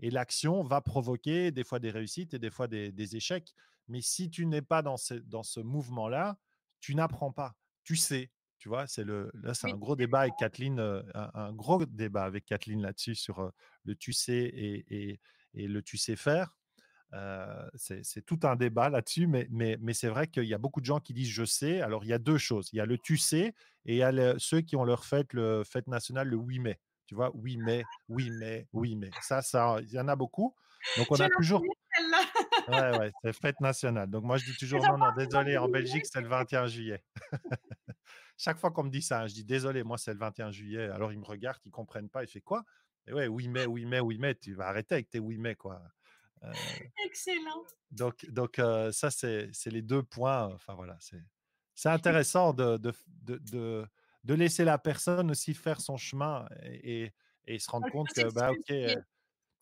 Et l'action va provoquer des fois des réussites et des fois des, échecs. Mais si tu n'es pas dans ce, dans ce mouvement-là, tu n'apprends pas. Tu sais. Tu vois, c'est le, là, c'est un gros débat avec Kathleen, euh, un, gros débat avec Kathleen là-dessus sur euh, le tu sais et, et, le tu sais faire. Euh, c'est tout un débat là-dessus, mais, mais, mais c'est vrai qu'il y a beaucoup de gens qui disent je sais. Alors, il y a deux choses. Il y a le tu sais et il y a ceux qui ont leur fête, le fête nationale le 8 mai. Tu vois, oui, mais, oui, mais, oui, mais. Ça, ça, il y en a beaucoup. Donc, on a toujours. Ouais, ouais, c'est fête nationale. Donc, moi, je dis toujours non, non, désolé, en Belgique, c'est le 21 juillet. Chaque fois qu'on me dit ça, je dis désolé, moi, c'est le 21 juillet. Alors, ils me regardent, ils ne comprennent pas. Ils font quoi? Et ouais, oui, mais, oui, mais, oui, mais, tu vas arrêter avec tes oui, mais, quoi. Euh, Excellent. Donc, donc euh, ça, c'est les deux points. Enfin, voilà, c'est intéressant de, de, de de laisser la personne aussi faire son chemin et, se rendre compte que, bah, ok, elle,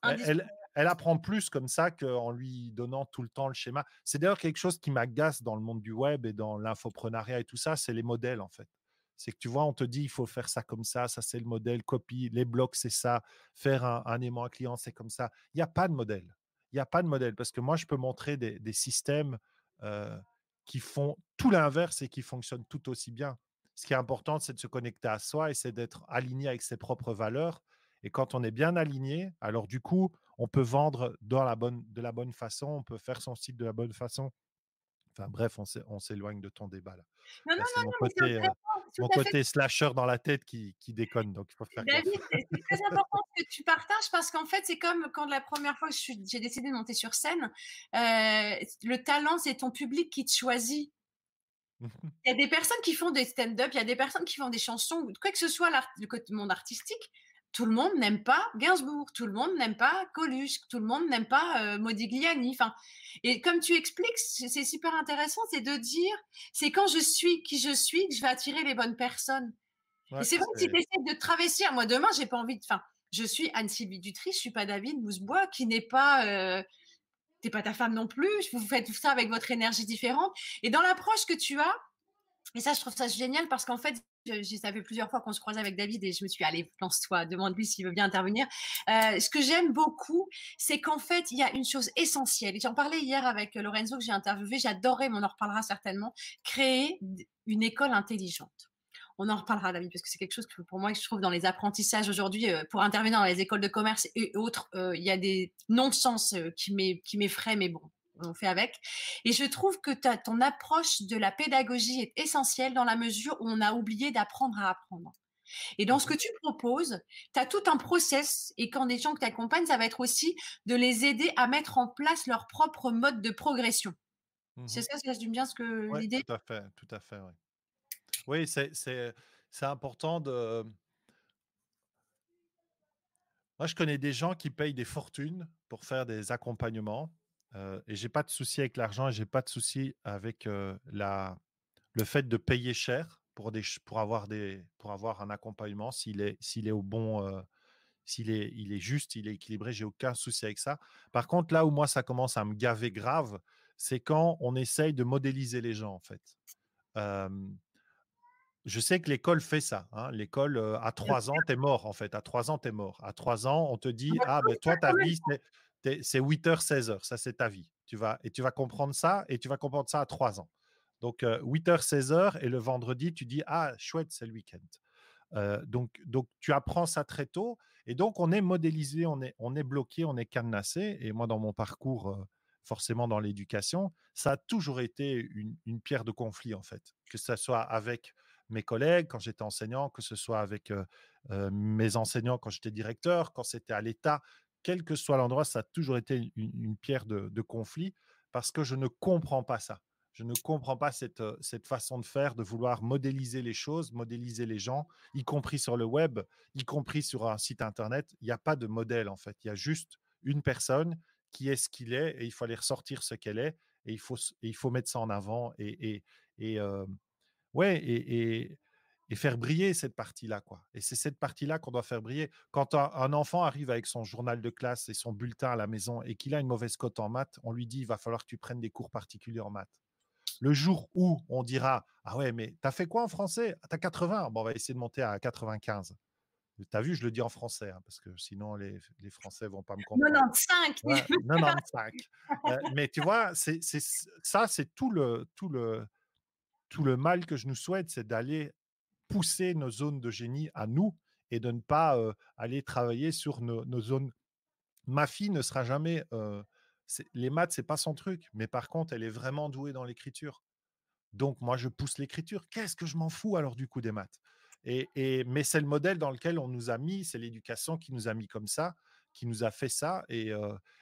elle, apprend plus comme ça qu'en lui donnant tout le temps le schéma. C'est d'ailleurs quelque chose qui m'agace dans le monde du web et dans l'infoprenariat et tout ça, c'est les modèles en fait. C'est que tu vois, on te dit il faut faire ça comme ça, ça c'est le modèle, copie, les blocs c'est ça, faire un, un aimant à client c'est comme ça. Il n'y a pas de modèle. Il n'y a pas de modèle parce que moi je peux montrer des, systèmes euh, qui font tout l'inverse et qui fonctionnent tout aussi bien ce qui est important, c'est de se connecter à soi et c'est d'être aligné avec ses propres valeurs. Et quand on est bien aligné, alors du coup, on peut vendre dans la bonne, de la bonne façon, on peut faire son site de la bonne façon. Enfin bref, on s'éloigne de ton débat là. Non, non, non, mon côté, euh, mon côté slasher dans la tête qui, qui déconne, donc il faut faire David, c'est très important que tu partages parce qu'en fait, c'est comme quand la première fois que j'ai décidé de monter sur scène, euh, le talent, c'est ton public qui te choisit. Il y a des personnes qui font des stand-up, il y a des personnes qui font des chansons, quoi que ce soit le monde artistique. Tout le monde n'aime pas Gainsbourg, tout le monde n'aime pas Coluche, tout le monde n'aime pas euh, Modigliani. Enfin, et comme tu expliques, c'est super intéressant, c'est de dire, c'est quand je suis qui je suis que je vais attirer les bonnes personnes. et c'est vrai que si tu essaies de travestir, moi demain, j'ai pas envie de. Enfin, je suis Anne-Sylvie Dutry, je suis pas David Mousebois, qui n'est pas. Euh, t'es pas ta femme non plus. Vous faites tout ça avec votre énergie différente. Et dans l'approche que tu as, et ça, je trouve ça génial parce qu'en fait, ça fait plusieurs fois qu'on se croisait avec David et je me suis dit, allez, lance-toi, demande-lui s'il veut bien intervenir. Euh, ce que j'aime beaucoup, c'est qu'en fait, il y a une chose essentielle. J'en parlais hier avec Lorenzo que j'ai interviewé, j'adorais, mais on en reparlera certainement, créer une école intelligente on en reparlera, David, parce que c'est quelque chose que pour moi, je trouve dans les apprentissages aujourd'hui, euh, pour intervenir dans les écoles de commerce et autres, euh, il y a des non-sens qui m'effraient, mais bon, on fait avec. Et je trouve que ton approche de la pédagogie est essentielle dans la mesure où on a oublié d'apprendre à apprendre. Et dans ce que tu proposes, tu as tout un process et quand des gens que tu accompagnes, ça va être aussi de les aider à mettre en place leur propre mode de progression. C'est ça, ça résume bien ce que l'idée? Tout à fait, tout à fait, oui. Oui, c'est important de... Moi, je connais des gens qui payent des fortunes pour faire des accompagnements euh, et j'ai pas de souci avec l'argent et j'ai pas de souci avec la, le fait de payer cher pour, des, pour, avoir, des, pour avoir un accompagnement s'il est, s'il est au bon, s'il est, il est juste, il est équilibré, j'ai aucun souci avec ça. Par contre, là où moi ça commence à me gaver grave, c'est quand on essaye de modéliser les gens en fait. je sais que l'école fait ça. Hein. L'école, à trois ans, tu es mort en fait. À trois ans, tu es mort. À trois ans, on te dit Ah, ben toi, ta vie, c'est c'est 8h, 16h, ça c'est ta vie. Tu vas, et tu vas comprendre ça, et tu vas comprendre ça à 3 ans. Donc 8h, 16h, et le vendredi, tu dis, ah, chouette, c'est le week-end. Euh, donc, donc, tu apprends ça très tôt, et donc on est modélisé, on est, on est bloqué, on est cadenassé. Et moi, dans mon parcours, forcément dans l'éducation, ça a toujours été une, une, pierre de conflit, en fait. Que ce soit avec mes collègues quand j'étais enseignant, que ce soit avec mes enseignants quand j'étais directeur, quand c'était à l'État, quel que soit l'endroit, ça a toujours été une, pierre de, conflit parce que je ne comprends pas ça. Je ne comprends pas cette, euh, cette façon de faire, de vouloir modéliser les choses, modéliser les gens, y compris sur le web, y compris sur un site internet. Il n'y a pas de modèle en fait. Il y a juste une personne qui est ce qu'il est et il faut aller ressortir ce qu'elle est et il faut, il faut mettre ça en avant et, et, et euh, ouais et, et faire briller cette partie-là. quoi. Et c'est cette partie-là qu'on doit faire briller. Quand un, enfant arrive avec son journal de classe et son bulletin à la maison et qu'il a une mauvaise cote en maths, on lui dit il va falloir que tu prennes des cours particuliers en maths. Le jour où on dira Ah ouais, mais t'as fait quoi en français? Ah, T'as 80 Bon, on va essayer de monter à 95. T'as vu, je le dis en français, hein, parce que sinon les, les Français vont pas me comprendre. 95 95 euh, Mais tu vois, c'est, ça, c'est tout le, tout, le, tout le mal que je nous souhaite, c'est d'aller pousser nos zones de génie à nous et de ne pas aller travailler sur nos, zones. Ma fille ne sera jamais. les maths, c'est pas son truc, mais par contre, elle est vraiment douée dans l'écriture. Donc, moi, je pousse l'écriture. Qu'est-ce que je m'en fous alors du coup des maths? Et, Mais c'est le modèle dans lequel on nous a mis, c'est l'éducation qui nous a mis comme ça, qui nous a fait ça. Et,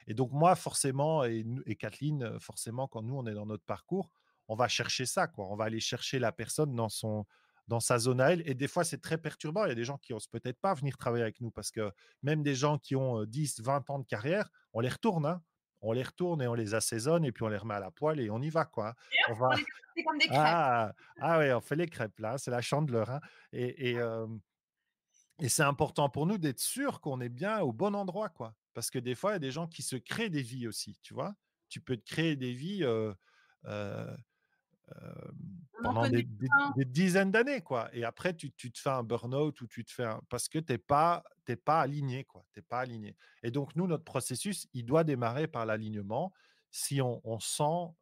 donc, moi, forcément, et, et, Kathleen, forcément, quand nous, on est dans notre parcours, on va chercher ça. Quoi. On va aller chercher la personne dans son, dans sa zone à elle. Et des fois, c'est très perturbant. Il y a des gens qui osent peut-être pas venir travailler avec nous parce que même des gens qui ont 10, 20 ans de carrière, on les retourne. Hein. On les retourne et on les assaisonne et puis on les remet à la poêle et on y va. Quoi. On, va... comme des crêpes. Ah, ah ouais, on fait les crêpes là, c'est la chandeleur. Hein. Et, et, et c'est important pour nous d'être sûr qu'on est bien au bon endroit. quoi. Parce que des fois, il y a des gens qui se créent des vies aussi. Tu vois, tu peux te créer des vies pendant des, dizaines d'années, quoi. Et après, tu, te fais un burn-out ou tu te fais parce que t'es pas, pas aligné, quoi. T'es pas aligné. Et donc, nous, notre processus, il doit démarrer par l'alignement. Si on, sent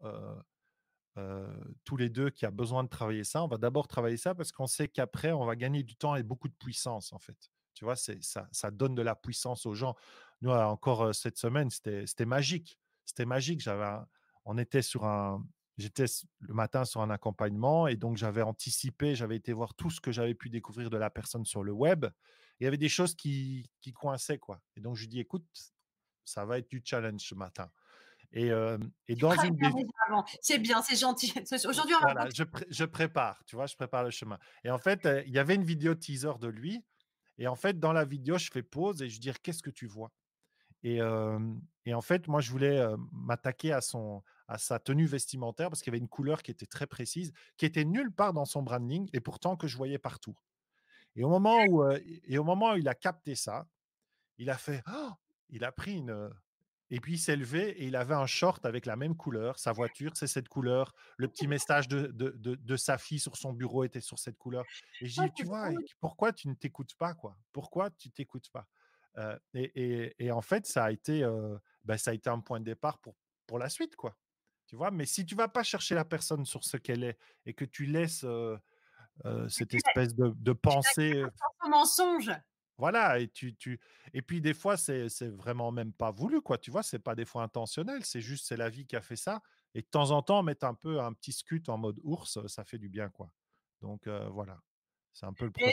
tous les deux qu'il y a besoin de travailler ça, on va d'abord travailler ça parce qu'on sait qu'après, on va gagner du temps et beaucoup de puissance, en fait. Tu vois, c'est, ça, ça donne de la puissance aux gens. Nous, encore cette semaine, c'était, c'était magique. C'était magique. J'avais on était sur un, j'étais le matin sur un accompagnement et donc j'avais anticipé, j'avais été voir tout ce que j'avais pu découvrir de la personne sur le web. il y avait des choses qui, qui coinçaient, quoi. Et donc je lui dis, écoute, ça va être du challenge ce matin. Et, et dans une c'est bien, c'est gentil. Aujourd'hui, voilà, je, je, prépare, tu vois, je prépare le chemin. Et en fait, il y avait une vidéo teaser de lui. Et en fait, dans la vidéo, je fais pause et je dis, qu'est-ce que tu vois? Et, et, en fait, moi, je voulais m'attaquer à son, à sa tenue vestimentaire parce qu'il y avait une couleur qui était très précise, qui était nulle part dans son branding et pourtant que je voyais partout. Et au moment où, et au moment où il a capté ça, il a fait «Oh!» il a pris une, et puis il s'est levé et il avait un short avec la même couleur. Sa voiture, c'est cette couleur. Le petit message de, de, de, sa fille sur son bureau était sur cette couleur. Et je dis, tu vois, pourquoi tu ne t'écoutes pas, quoi? Pourquoi tu t'écoutes pas? Et, et, en fait, ça a été, ben, ça a été un point de départ pour, pour la suite, quoi. Tu vois, mais si tu vas pas chercher la personne sur ce qu'elle est et que tu laisses cette espèce de, de pensée, mensonge. Voilà, et tu, tu et puis des fois, c'est c'est vraiment même pas voulu, quoi. Tu vois, c'est pas des fois intentionnel, c'est juste, c'est la vie qui a fait ça. Et de temps en temps, mettre un peu un petit scut en mode ours, ça fait du bien, quoi. Donc voilà, c'est un peu le Et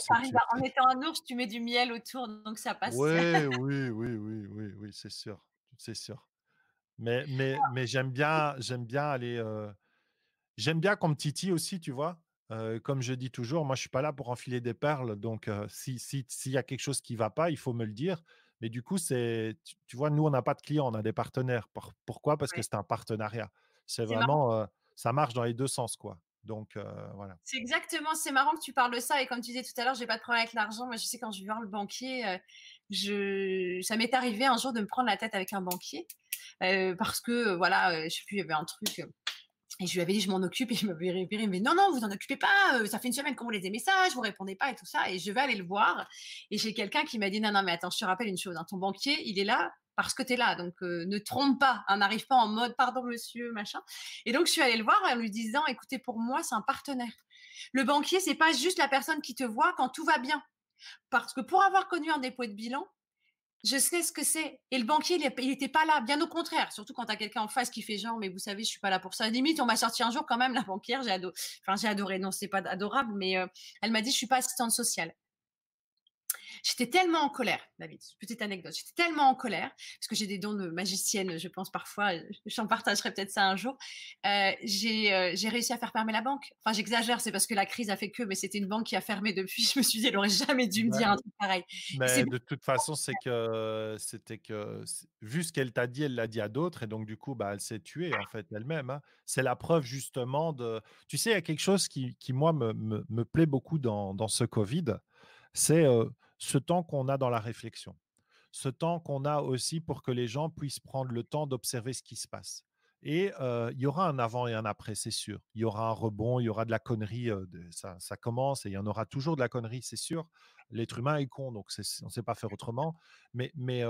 en étant un ours, tu mets du miel autour, donc ça passe. Oui, oui, oui, oui, oui, oui, c'est sûr, c'est sûr. Mais mais mais j'aime bien j'aime bien aller, j'aime bien qu'on me titille aussi, tu vois? comme je dis toujours, moi, je suis pas là pour enfiler des perles. Donc, si s'il y a quelque chose qui va pas, il faut me le dire. Mais du coup, c'est, tu, vois, nous, on n'a pas de clients, on a des partenaires. pourquoi? Parce que c'est un partenariat. C'est vraiment, ça marche dans les deux sens, quoi. Donc, voilà. C'est exactement, c'est marrant que tu parles de ça. Et comme tu disais tout à l'heure, j'ai pas de problème avec l'argent. Moi, je sais, quand je vais voir le banquier, je... ça m'est arrivé un jour de me prendre la tête avec un banquier. parce que, voilà, je sais plus, il y avait un truc et je lui avais dit, je m'en occupe. Et je m'avais répondu, mais non, non, vous n'en occupez pas. ça fait une semaine qu'on vous les des messages, vous répondez pas et tout ça. Et je vais aller le voir. Et j'ai quelqu'un qui m'a dit, non, non, mais attends, je te rappelle une chose. Hein, ton banquier, il est là parce que tu es là. Donc, ne trompe pas. Hein, n'arrive pas en mode, pardon, monsieur, machin. Et donc, je suis allée le voir en lui disant, écoutez, pour moi, c'est un partenaire. Le banquier, c'est pas juste la personne qui te voit quand tout va bien. Parce que pour avoir connu un dépôt de bilan, je sais ce que c'est. Et le banquier, il n'était pas là, bien au contraire. Surtout quand tu as quelqu'un en face qui fait genre, mais vous savez, je suis pas là pour ça. Limite, on m'a sorti un jour quand même, la banquière, j'ai adoré. Enfin, j'ai adoré. Non, c'est pas adorable, mais elle m'a dit, je suis pas assistante sociale. J'étais tellement en colère, David. Petite anecdote. J'étais tellement en colère parce que j'ai des dons de magicienne, je pense parfois. J'en partagerai peut-être ça un jour. Euh, euh, j'ai réussi à faire fermer la banque. Enfin, j'exagère, c'est parce que la crise a fait que, mais c'était une banque qui a fermé depuis. Je me suis dit, elle aurait jamais dû me dire un truc pareil. Mais de toute façon, c'est que c'était que vu ce qu'elle t'a dit, elle l'a dit à d'autres et donc du coup, bah, elle s'est tuée en fait elle-même. Hein. C'est la preuve justement de. Tu sais, il y a quelque chose qui, qui moi me, me, me plaît beaucoup dans, dans ce Covid, c'est ce temps qu'on a dans la réflexion, ce temps qu'on a aussi pour que les gens puissent prendre le temps d'observer ce qui se passe. Et il y aura un avant et un après, c'est sûr. Il y aura un rebond, il y aura de la connerie, ça, commence et il y en aura toujours de la connerie, c'est sûr. L'être humain est con, donc on ne sait pas faire autrement. Mais, mais,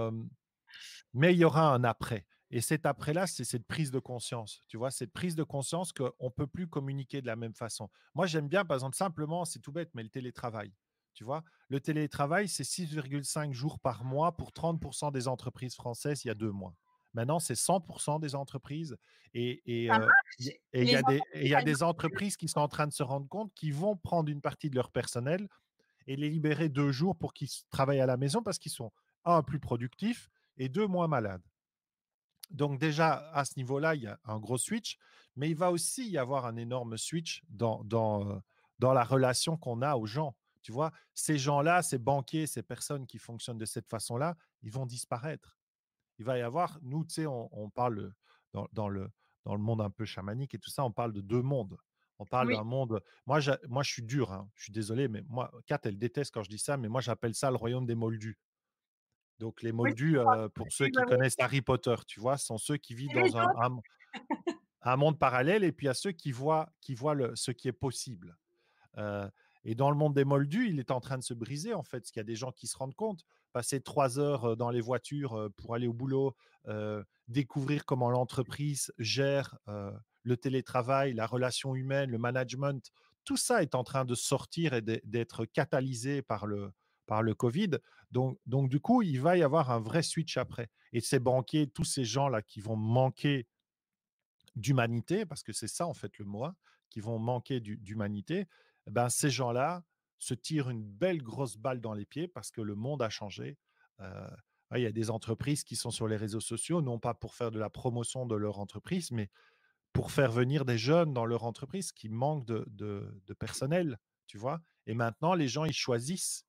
mais il y aura un après. Et cet après-là, c'est cette prise de conscience. Tu vois, cette prise de conscience qu'on ne peut plus communiquer de la même façon. Moi, j'aime bien, par exemple, simplement, c'est tout bête, mais le télétravail. Tu vois, le télétravail, c'est 6,5 jours par mois pour 30% des entreprises françaises il y a deux mois. Maintenant, c'est 100% des entreprises. Et il euh, y, a des, y a des entreprises qui sont en train de se rendre compte qu'ils vont prendre une partie de leur personnel et les libérer deux jours pour qu'ils travaillent à la maison parce qu'ils sont, un, plus productifs et deux, moins malades. Donc déjà, à ce niveau-là, il y a un gros switch, mais il va aussi y avoir un énorme switch dans, dans, dans la relation qu'on a aux gens. Tu vois, ces gens-là, ces banquiers, ces personnes qui fonctionnent de cette façon-là, ils vont disparaître. Il va y avoir, nous, tu sais, on, parle dans, le, dans le monde un peu chamanique et tout ça, on parle de deux mondes. On parle d'un monde. Moi, je, moi, je suis dur. Hein, je suis désolé, mais moi, Kat, elle déteste quand je dis ça, mais moi, j'appelle ça le royaume des Moldus. Donc, les Moldus, pour ceux qui connaissent Harry Potter, tu vois, sont ceux qui vivent dans un, un, monde parallèle et puis à ceux qui voient, qui voient le, ce qui est possible. Et dans le monde des moldus, il est en train de se briser, en fait, parce qu'il y a des gens qui se rendent compte. Passer trois heures dans les voitures pour aller au boulot, découvrir comment l'entreprise gère le télétravail, la relation humaine, le management, tout ça est en train de sortir et d'être catalysé par le, par le Covid. Donc, donc, du coup, il va y avoir un vrai switch après. Et ces banquiers, tous ces gens-là qui vont manquer d'humanité, parce que c'est ça, en fait, le mot, qui vont manquer d'humanité, ben, ces gens-là se tirent une belle grosse balle dans les pieds parce que le monde a changé. il y a des entreprises qui sont sur les réseaux sociaux, non pas pour faire de la promotion de leur entreprise, mais pour faire venir des jeunes dans leur entreprise qui manquent de, personnel, tu vois? Et maintenant, les gens, ils choisissent.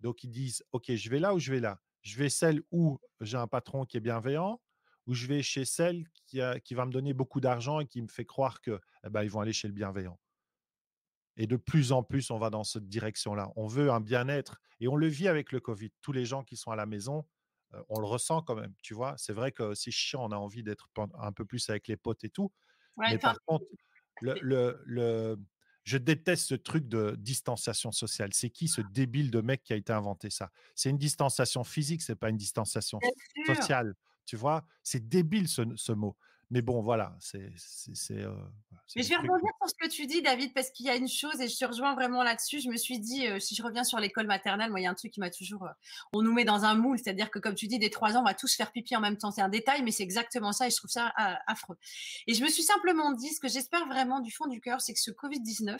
Donc, ils disent, OK, je vais là ou je vais là? Je vais celle où j'ai un patron qui est bienveillant, ou je vais chez celle qui, va me donner beaucoup d'argent et qui me fait croire que eh ben, vont aller chez le bienveillant? Et de plus en plus, on va dans cette direction-là. On veut un bien-être et on le vit avec le Covid. Tous les gens qui sont à la maison, on le ressent quand même, tu vois? C'est vrai que c'est chiant, on a envie d'être un peu plus avec les potes et tout. mais par contre, le, le, je déteste ce truc de distanciation sociale. C'est qui ce débile de mec qui a été inventé ça? C'est une distanciation physique, c'est pas une distanciation sociale. Tu vois, c'est débile ce, mot. Mais bon, voilà, c'est. Euh, mais je vais rebondir sur ce que tu dis, David, parce qu'il y a une chose, et je te rejoins vraiment là-dessus. Je me suis dit, euh, si je reviens sur l'école maternelle, moi, il y a un truc qui m'a toujours. Euh, on nous met dans un moule, c'est-à-dire que, comme tu dis, des trois ans, on va tous faire pipi en même temps. C'est un détail, mais c'est exactement ça, et je trouve ça affreux. Et je me suis simplement dit, ce que j'espère vraiment du fond du cœur, c'est que ce Covid-19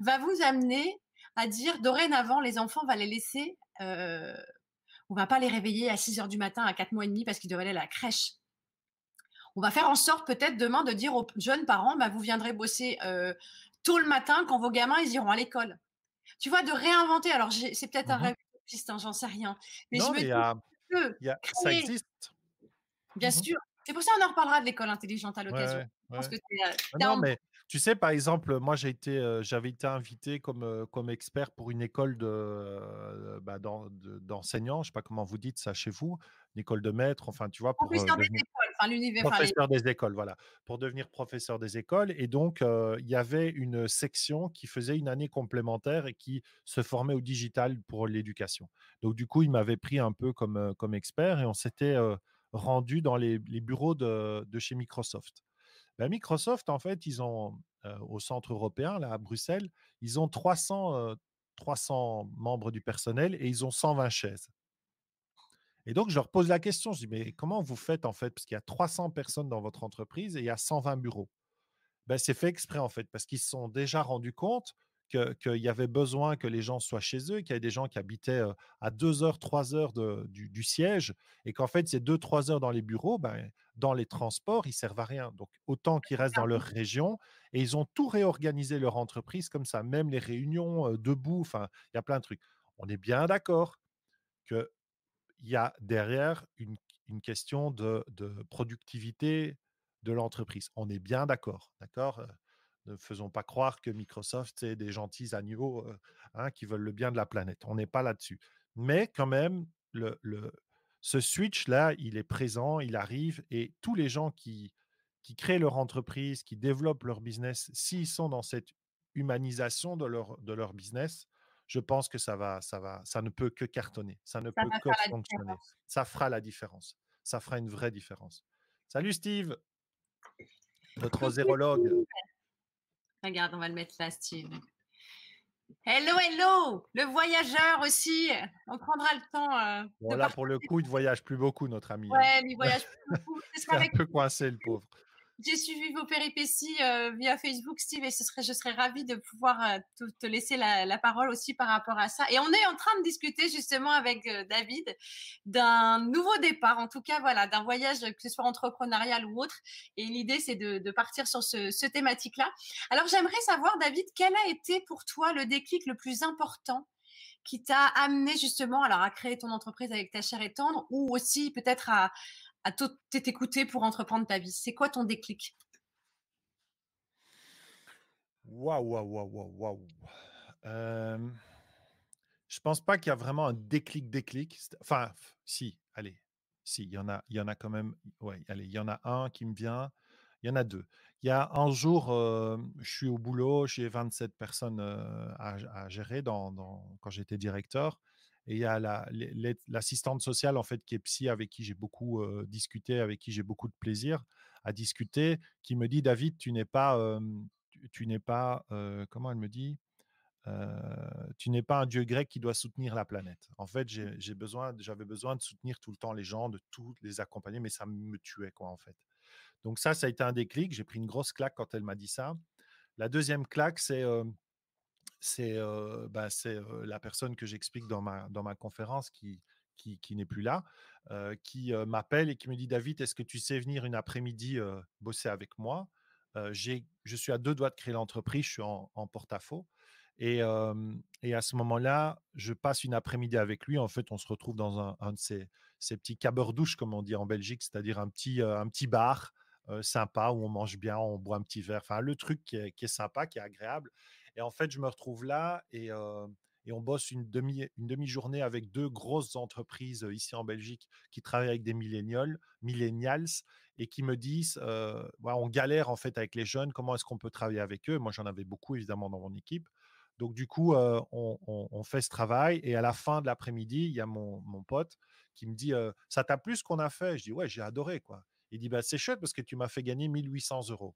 va vous amener à dire, dorénavant, les enfants, on va les laisser. on va pas les réveiller à 6 heures du matin à 4 mois et demi parce qu'ils devraient aller à la crèche on va faire en sorte peut-être demain de dire aux jeunes parents, bah, vous viendrez bosser euh, tôt le matin quand vos gamins ils iront à l'école. Tu vois, de réinventer. Alors c'est peut-être un mmh rêve hein, j'en sais rien. Mais je me dis que ça existe. Bien mmh sûr. C'est pour ça qu'on en reparlera de l'école intelligente à l'occasion. Euh, non, mais tu sais, par exemple, moi, j'ai été, j'avais été invité comme, comme expert pour une école de, bah, d'enseignants. Je ne sais pas comment vous dites ça chez vous, une école de maître, enfin, tu vois, pour enfin l'univers. Professeur des écoles, voilà, pour devenir professeur des écoles. Et donc, il y avait une section qui faisait une année complémentaire et qui se formait au digital pour l'éducation. Donc, du coup, il m'avait pris un peu comme, comme expert et on s'était rendu dans les, les bureaux de, de chez Microsoft. Bah, Microsoft, en fait, ils ont, au centre européen, là, à Bruxelles, ils ont 300, 300 membres du personnel et ils ont 120 chaises. Et donc, je leur pose la question, je dis, mais comment vous faites, en fait, parce qu'il y a 300 personnes dans votre entreprise et il y a 120 bureaux. Ben, c'est fait exprès, en fait, parce qu'ils se sont déjà rendus compte qu'il y avait besoin que les gens soient chez eux, qu'il y avait des gens qui habitaient à 2 heures, 3 heures du, siège, et qu'en fait, ces 2-3 heures dans les bureaux, ben, dans les transports, ils servent à rien. Donc, autant qu'ils restent dans leur région, et ils ont tout réorganisé leur entreprise comme ça, même les réunions debout, enfin, il y a plein de trucs. On est bien d'accord qu'il y a derrière une, question de, productivité de l'entreprise. On est bien d'accord, d'accord ne faisons pas croire que Microsoft, c'est des gentils agneaux hein, qui veulent le bien de la planète. On n'est pas là-dessus. Mais quand même, ce switch-là, il est présent, il arrive, et tous les gens qui, créent leur entreprise, qui développent leur business, s'ils sont dans cette humanisation de leur business, je pense que ça, va, ça, va, ça ne peut que cartonner, ça ne peut que fonctionner. Ça fera la différence. Ça fera une vraie différence. Salut Steve, notre zérologue. Regarde, on va le mettre là, Steve. Hello, hello, le voyageur aussi. On prendra le temps. Euh, bon, là, pour le coup, il ne voyage plus beaucoup, notre ami. Hein. Ouais, il voyage plus beaucoup. C'est un peu coincé, le pauvre j'ai suivi vos péripéties euh, via Facebook, Steve, et ce serait, je serais ravie de pouvoir euh, te, laisser la, parole aussi par rapport à ça. Et on est en train de discuter justement avec euh, David d'un nouveau départ, en tout cas, voilà, d'un voyage, que ce soit entrepreneurial ou autre. Et l'idée, c'est de, partir sur ce, thématique-là. Alors, j'aimerais savoir, David, quel a été pour toi le déclic le plus important qui t'a amené justement alors à créer ton entreprise avec ta chère et tendre ou aussi peut-être à, à tout t'écouter pour entreprendre ta vie? C'est quoi ton déclic? Waouh, waouh, waouh, waouh, waouh. je pense pas qu'il y a vraiment un déclic, déclic. Enfin, si, allez, si, il y en a, il y en a quand même. Ouais, allez, il y en a un qui me vient. Il y en a deux. Il y a un jour, je suis au boulot, j'ai 27 personnes à, gérer quand j'étais directeur. Et il y a l'assistante sociale en fait qui est psy avec qui j'ai beaucoup discuté, avec qui j'ai beaucoup de plaisir à discuter, qui me dit David, tu n'es pas, tu, n'es pas, comment elle me dit, tu n'es pas un dieu grec qui doit soutenir la planète. En fait, j'ai besoin, j'avais besoin de soutenir tout le temps les gens, de tous les accompagner, mais ça me tuait quoi en fait. Donc ça, ça a été un déclic. J'ai pris une grosse claque quand elle m'a dit ça. La deuxième claque, c'est c'est bah, la personne que j'explique dans ma, dans ma conférence qui, qui, n'est plus là, qui m'appelle et qui me dit David, est-ce que tu sais venir une après-midi bosser avec moi? Je suis à deux doigts de créer l'entreprise, je suis en, porte-à-faux. Et, et, à ce moment-là, je passe une après-midi avec lui. En fait, on se retrouve dans un, de ces, ces petits cabeurs-douches, comme on dit en Belgique, c'est-à-dire un petit, un petit bar sympa où on mange bien, on boit un petit verre. Enfin, le truc qui est, qui est sympa, qui est agréable. Et en fait, je me retrouve là et, et on bosse une, demi, une demi-journée avec deux grosses entreprises ici en Belgique qui travaillent avec des millennials, millennials et qui me disent on galère en fait avec les jeunes, comment est-ce qu'on peut travailler avec eux? Moi, j'en avais beaucoup évidemment dans mon équipe. Donc, du coup, on, fait ce travail et à la fin de l'après-midi, il y a mon, mon pote qui me dit Ça t'a plu ce qu'on a fait Je dis Ouais, j'ai adoré. quoi. Il dit bah, C'est chouette parce que tu m'as fait gagner 1800 euros.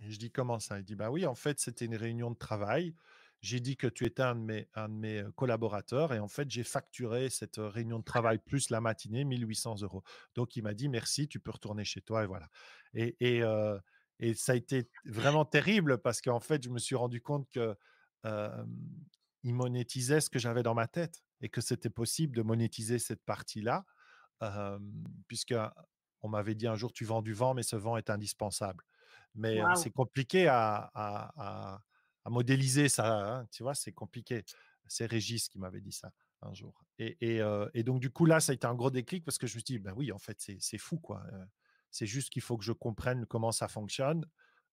Et je dis Comment ça? Il dit Bah oui, en fait, c'était une réunion de travail j'ai dit que tu étais un de, mes, un de mes collaborateurs et en fait, j'ai facturé cette réunion de travail plus la matinée 1800 euros. Donc, il m'a dit merci, tu peux retourner chez toi et voilà. Et, et, et ça a été vraiment terrible parce qu'en fait, je me suis rendu compte que il monétisait ce que j'avais dans ma tête et que c'était possible de monétiser cette partie-là, puisque on m'avait dit un jour tu vends du vent, mais ce vent est indispensable. Mais c'est compliqué à à modéliser ça. Hein, tu vois, c'est compliqué. C'est Régis qui m'avait dit ça un jour. Et, et, donc, du coup, là, ça a été un gros déclic parce que je me suis dit, ben oui, en fait, c'est fou, quoi. c'est juste qu'il faut que je comprenne comment ça fonctionne.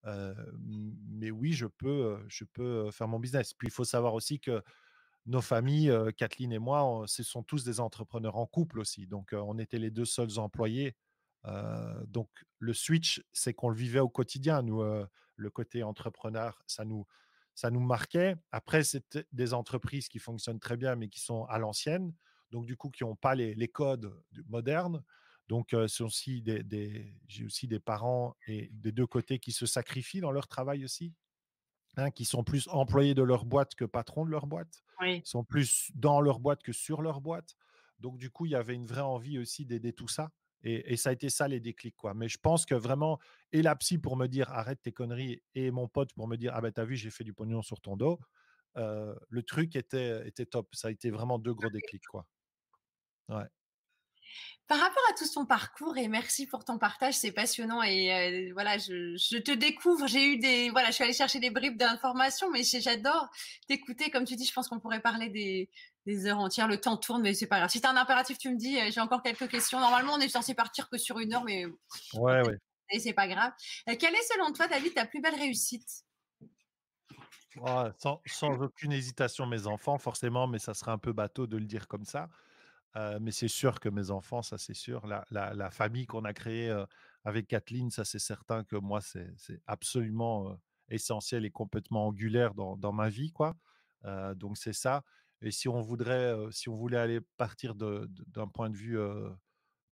mais oui, je peux, je peux faire mon business. Puis, il faut savoir aussi que nos familles, Kathleen et moi, ce sont tous des entrepreneurs en couple aussi. Donc, on était les deux seuls employés. Donc, le switch, c'est qu'on le vivait au quotidien. Nous, le côté entrepreneur, ça nous, ça nous marquait. Après, c'est des entreprises qui fonctionnent très bien, mais qui sont à l'ancienne, donc du coup, qui n'ont pas les, codes modernes. Donc, aussi des, j'ai aussi des parents et des deux côtés qui se sacrifient dans leur travail aussi, hein, qui sont plus employés de leur boîte que patrons de leur boîte, oui. sont plus dans leur boîte que sur leur boîte. Donc, du coup, il y avait une vraie envie aussi d'aider tout ça. Et, ça a été ça les déclics. Quoi. Mais je pense que vraiment, et la psy pour me dire arrête tes conneries, et mon pote pour me dire ah ben t'as vu, j'ai fait du pognon sur ton dos, le truc était, était top. Ça a été vraiment deux gros déclics. Quoi. Ouais. Par rapport à tout ton parcours et merci pour ton partage, c'est passionnant et voilà, je, te découvre. J'ai eu des voilà, je suis allée chercher des bribes d'informations, mais j'adore t'écouter. Comme tu dis, je pense qu'on pourrait parler des, des heures entières. Le temps tourne, mais c'est pas grave. Si tu as un impératif, tu me dis. J'ai encore quelques questions. Normalement, on est censé partir que sur une heure, mais ouais, ouais. Et c'est pas grave. quelle est selon toi, David, ta plus belle réussite? Sans, sans, aucune hésitation, mes enfants, forcément, mais ça serait un peu bateau de le dire comme ça mais c'est sûr que mes enfants, ça c'est sûr. La, famille qu'on a créée avec Kathleen, ça c'est certain que moi, c'est absolument essentiel et complètement angulaire dans, ma vie. quoi. donc c'est ça. Et si on voulait aller partir d'un point de vue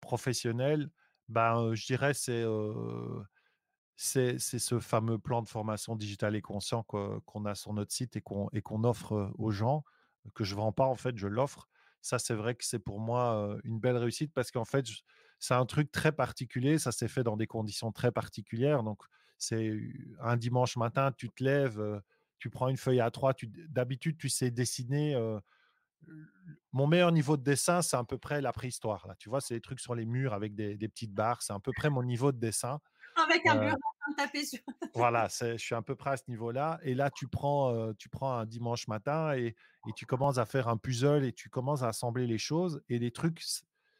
professionnel, ben, je dirais c'est c'est ce fameux plan de formation digital et conscient qu'on a sur notre site et qu'on offre aux gens, que je ne vends pas en fait, je l'offre ça, c'est vrai que c'est pour moi une belle réussite parce qu'en fait, c'est un truc très particulier. Ça s'est fait dans des conditions très particulières. Donc, c'est un dimanche matin, tu te lèves, tu prends une feuille à trois. D'habitude, tu sais dessiner. mon meilleur niveau de dessin, c'est à peu près la préhistoire. Là. Tu vois, c'est des trucs sur les murs avec des, petites barres. C'est à peu près mon niveau de dessin. Avec un bureau taper sur. voilà, je suis à peu près à ce niveau-là. Et là, tu prends, tu prends un dimanche matin et, et, tu commences à faire un puzzle et tu commences à assembler les choses et les trucs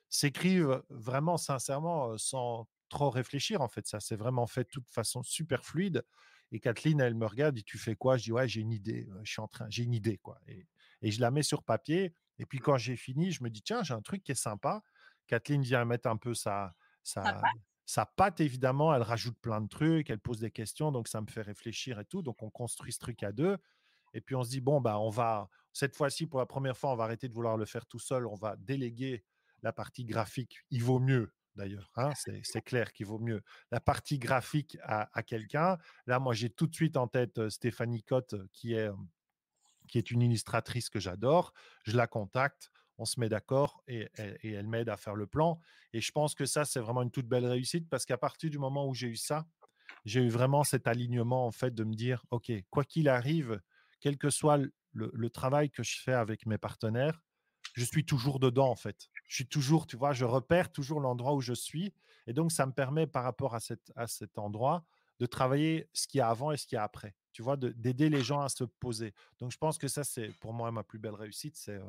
s'écrivent vraiment sincèrement sans trop réfléchir. En fait, ça c'est vraiment fait de toute façon super fluide. Et Kathleen, elle me regarde, et tu fais quoi? Je dis ouais, j'ai une idée. Je suis en train, j'ai une idée quoi. Et, et, je la mets sur papier. Et puis quand j'ai fini, je me dis tiens, j'ai un truc qui est sympa. Kathleen vient mettre un peu sa, sa, sa patte, évidemment, elle rajoute plein de trucs, elle pose des questions, donc ça me fait réfléchir et tout. Donc on construit ce truc à deux. Et puis on se dit, bon, bah, on va, cette fois-ci, pour la première fois, on va arrêter de vouloir le faire tout seul, on va déléguer la partie graphique. Il vaut mieux, d'ailleurs, hein, c'est clair qu'il vaut mieux. La partie graphique à, à quelqu'un. Là, moi, j'ai tout de suite en tête Stéphanie Cotte, qui est, qui est une illustratrice que j'adore. Je la contacte on se met d'accord et, elle m'aide à faire le plan. Et je pense que ça, c'est vraiment une toute belle réussite parce qu'à partir du moment où j'ai eu ça, j'ai eu vraiment cet alignement en fait de me dire, OK, quoi qu'il arrive, quel que soit le, travail que je fais avec mes partenaires, je suis toujours dedans en fait. Je suis toujours, tu vois, je repère toujours l'endroit où je suis. Et donc, ça me permet par rapport à, cet endroit de travailler ce qu'il y a avant et ce qu'il y a après. Tu vois, d'aider les gens à se poser. Donc, je pense que ça, c'est pour moi ma plus belle réussite, c'est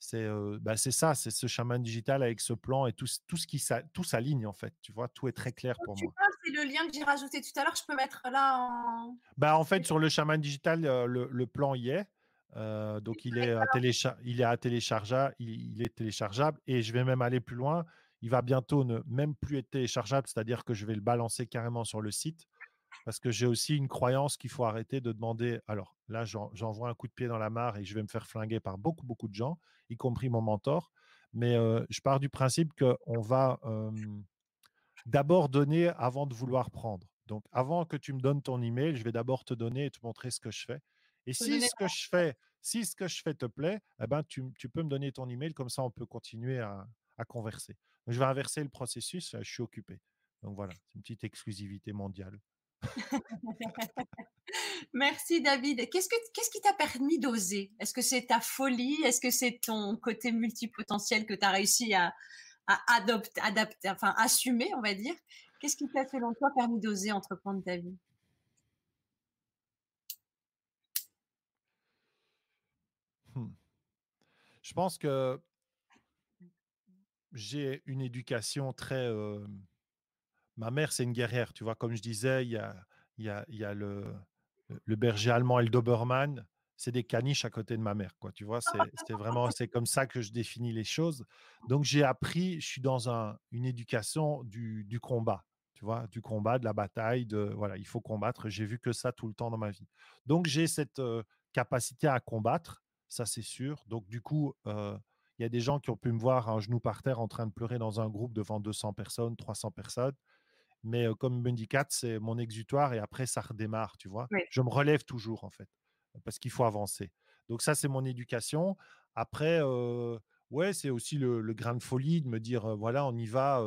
c'est bah, c'est ça, c'est ce chemin digital avec ce plan et tout, tout ce qui tout s'aligne en fait. Tu vois, tout est très clair pour tu moi. C'est le lien que j'ai rajouté tout à l'heure. Je peux mettre là en. Bah, en fait, sur le chaman digital, le, le plan y est. donc, il est, à il est à téléchargeable, il, est téléchargeable et je vais même aller plus loin. Il va bientôt ne même plus être téléchargeable, c'est-à-dire que je vais le balancer carrément sur le site parce que j'ai aussi une croyance qu'il faut arrêter de demander. Alors là, j'envoie un coup de pied dans la mare et je vais me faire flinguer par beaucoup, beaucoup de gens, y compris mon mentor. Mais je pars du principe qu'on va d'abord donner avant de vouloir prendre. Donc, avant que tu me donnes ton email, je vais d'abord te donner et te montrer ce que je fais. Et si ce que je fais, si ce que je fais te plaît, eh ben, tu, peux me donner ton email, comme ça on peut continuer à, converser. je vais inverser le processus, je suis occupé. Donc voilà, c'est une petite exclusivité mondiale. Merci David. Qu'est-ce, que, qu'est-ce qui t'a permis d'oser? Est-ce que c'est ta folie? Est-ce que c'est ton côté multipotentiel que tu as réussi à, enfin assumer, on va dire? Qu'est-ce qui t'a, selon toi, permis d'oser entreprendre ta vie? Hmm. Je pense que j'ai une éducation très ma mère, c'est une guerrière. Tu vois, comme je disais, il y a, y a, y a le, le berger allemand El Dobermann. C'est des caniches à côté de ma mère, quoi. Tu vois, c'est vraiment, c'est comme ça que je définis les choses. Donc, j'ai appris, je suis dans un, une éducation du, du, combat, tu vois, du combat, de la bataille, de, voilà, il faut combattre. J'ai vu que ça tout le temps dans ma vie. Donc, j'ai cette capacité à combattre, ça, c'est sûr. Donc, du coup, il y a des gens qui ont pu me voir un genou par terre en train de pleurer dans un groupe devant 200 personnes, 300 personnes. Mais comme me dit c'est mon exutoire et après, ça redémarre, tu vois? Je me relève toujours, en fait, parce qu'il faut avancer. Donc, ça, c'est mon éducation. Après, ouais, c'est aussi le, grain de folie de me dire, voilà, on y va.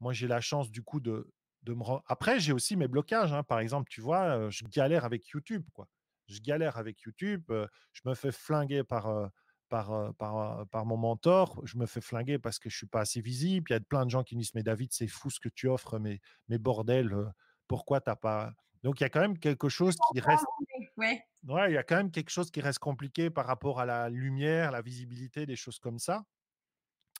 moi, j'ai la chance, du coup, de, de me Après, j'ai aussi mes blocages. Hein. Par exemple, tu vois, je galère avec YouTube, quoi. Je galère avec YouTube. je me fais flinguer par par, par, par, mon mentor, je me fais flinguer parce que je suis pas assez visible. Il y a plein de gens qui me disent Mais David, c'est fou ce que tu offres, mais, mais bordel, pourquoi t'as pas. Donc il y a quand même quelque chose qui reste. Ouais. ouais, il y a quand même quelque chose qui reste compliqué par rapport à la lumière, la visibilité, des choses comme ça.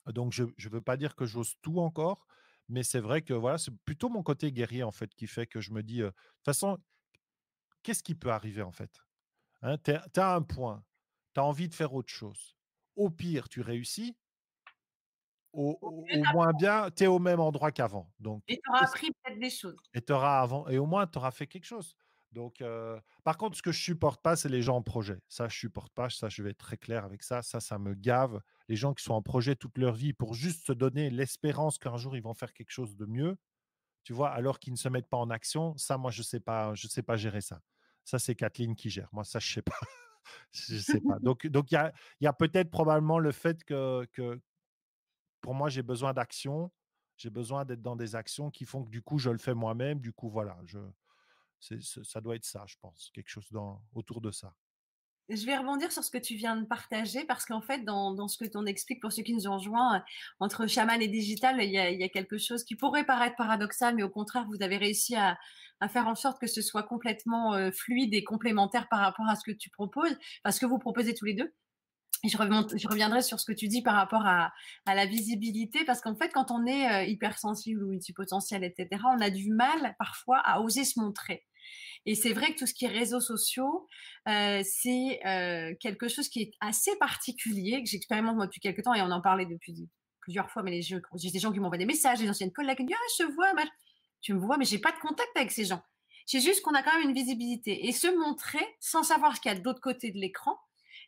Donc je ne veux pas dire que j'ose tout encore, mais c'est vrai que voilà, c'est plutôt mon côté guerrier en fait qui fait que je me dis, de toute façon, qu'est-ce qui peut arriver en fait hein, Tu as un point, tu as envie de faire autre chose. Au pire, tu réussis. Au, moins bien, tu es au même endroit qu'avant. Donc, et tu auras appris peut-être des choses. Et, auras avant, et au moins, tu auras fait quelque chose. Donc, par contre, ce que je supporte pas, c'est les gens en projet. Ça, je supporte pas. Ça, je vais être très clair avec ça. Ça, ça me gave. Les gens qui sont en projet toute leur vie pour juste se donner l'espérance qu'un jour ils vont faire quelque chose de mieux, tu vois, alors qu'ils ne se mettent pas en action. Ça, moi, je sais pas, je sais pas gérer ça. Ça, c'est Kathleen qui gère. Moi, ça, je sais pas je sais pas. Donc, donc il y a, y a peut-être probablement le fait que, que pour moi, j'ai besoin d'action. J'ai besoin d'être dans des actions qui font que du coup, je le fais moi-même. Du coup, voilà, je, ça doit être ça, je pense, quelque chose dans, autour de ça. Je vais rebondir sur ce que tu viens de partager parce qu'en fait, dans, ce que tu expliques pour ceux qui nous ont rejoints, entre chaman et digital, il y, a, quelque chose qui pourrait paraître paradoxal, mais au contraire, vous avez réussi à, faire en sorte que ce soit complètement euh, fluide et complémentaire par rapport à ce que tu proposes, parce que vous proposez tous les deux. Et je, reviendrai sur ce que tu dis par rapport à, la visibilité, parce qu'en fait, quand on est euh, hypersensible ou multipotentiel, etc., on a du mal parfois à oser se montrer. Et c'est vrai que tout ce qui est réseaux sociaux, euh, c'est euh, quelque chose qui est assez particulier, que j'expérimente moi depuis quelques temps, et on en parlait depuis plusieurs fois, mais j'ai des gens qui m'envoient des messages, des anciennes collègues qui me disent Ah, je te vois, tu me vois, mais j'ai pas de contact avec ces gens. C'est juste qu'on a quand même une visibilité. Et se montrer sans savoir ce qu'il y a de l'autre côté de l'écran,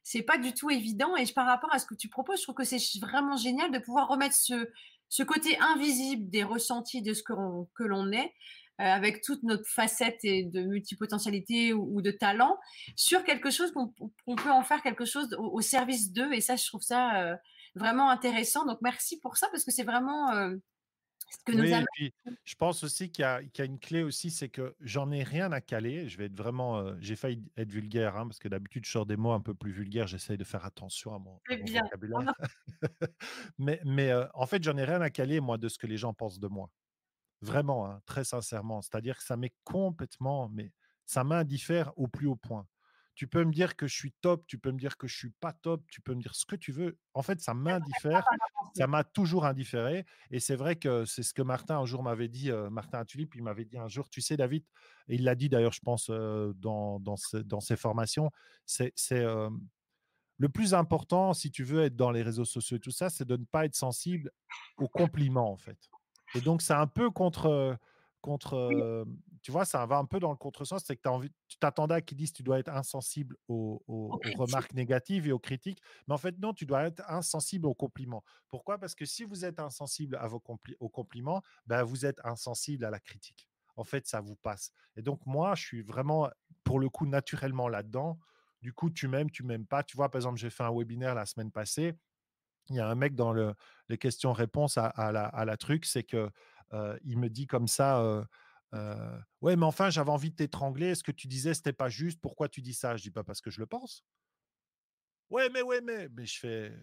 c'est pas du tout évident. Et par rapport à ce que tu proposes, je trouve que c'est vraiment génial de pouvoir remettre ce, côté invisible des ressentis de ce que l'on est avec toute notre facette et de multipotentialité ou, de talent sur quelque chose qu'on peut en faire quelque chose au, service d'eux. Et ça, je trouve ça euh, vraiment intéressant. Donc, merci pour ça parce que c'est vraiment euh, ce que nous oui, puis, je pense aussi qu'il y, y, a une clé aussi, c'est que j'en ai rien à caler. Je vais être vraiment, j'ai failli être vulgaire hein, parce que d'habitude je sors des mots un peu plus vulgaires. J'essaye de faire attention à mon, vocabulaire. mais mais en fait, j'en ai rien à caler moi de ce que les gens pensent de moi. Vraiment, hein, très sincèrement. C'est-à-dire que ça m'est complètement, mais ça m'indiffère au plus haut point. tu peux me dire que je suis top, tu peux me dire que je suis pas top, tu peux me dire ce que tu veux. En fait, ça m'indiffère. Ça m'a toujours indifféré. Et c'est vrai que c'est ce que Martin un jour m'avait dit, euh, Martin Tulip, il m'avait dit un jour, tu sais, David, et il l'a dit d'ailleurs, je pense, euh, dans, dans, dans, ses formations, c'est euh, le plus important, si tu veux être dans les réseaux sociaux et tout ça, c'est de ne pas être sensible aux compliments, en fait. Et donc, c'est un peu contre contre, tu vois, ça va un peu dans le contresens, c'est que as envie, tu t'attendais à qu'ils disent tu dois être insensible aux, remarques négatives et aux critiques, mais en fait non, tu dois être insensible aux compliments. Pourquoi? Parce que si vous êtes insensible à vos aux compliments, ben, vous êtes insensible à la critique. En fait, ça vous passe. Et donc moi, je suis vraiment, pour le coup, naturellement là-dedans. Du coup, tu m'aimes, tu m'aimes pas. Tu vois, par exemple, j'ai fait un webinaire la semaine passée. Il y a un mec dans le, les questions-réponses à, la, truc, c'est que il me dit comme ça, ouais, mais enfin, j'avais envie de t'étrangler. Ce que tu disais, c'était pas juste? Pourquoi tu dis ça Je dis pas parce que je le pense. Ouais, mais ouais, mais, mais je fais.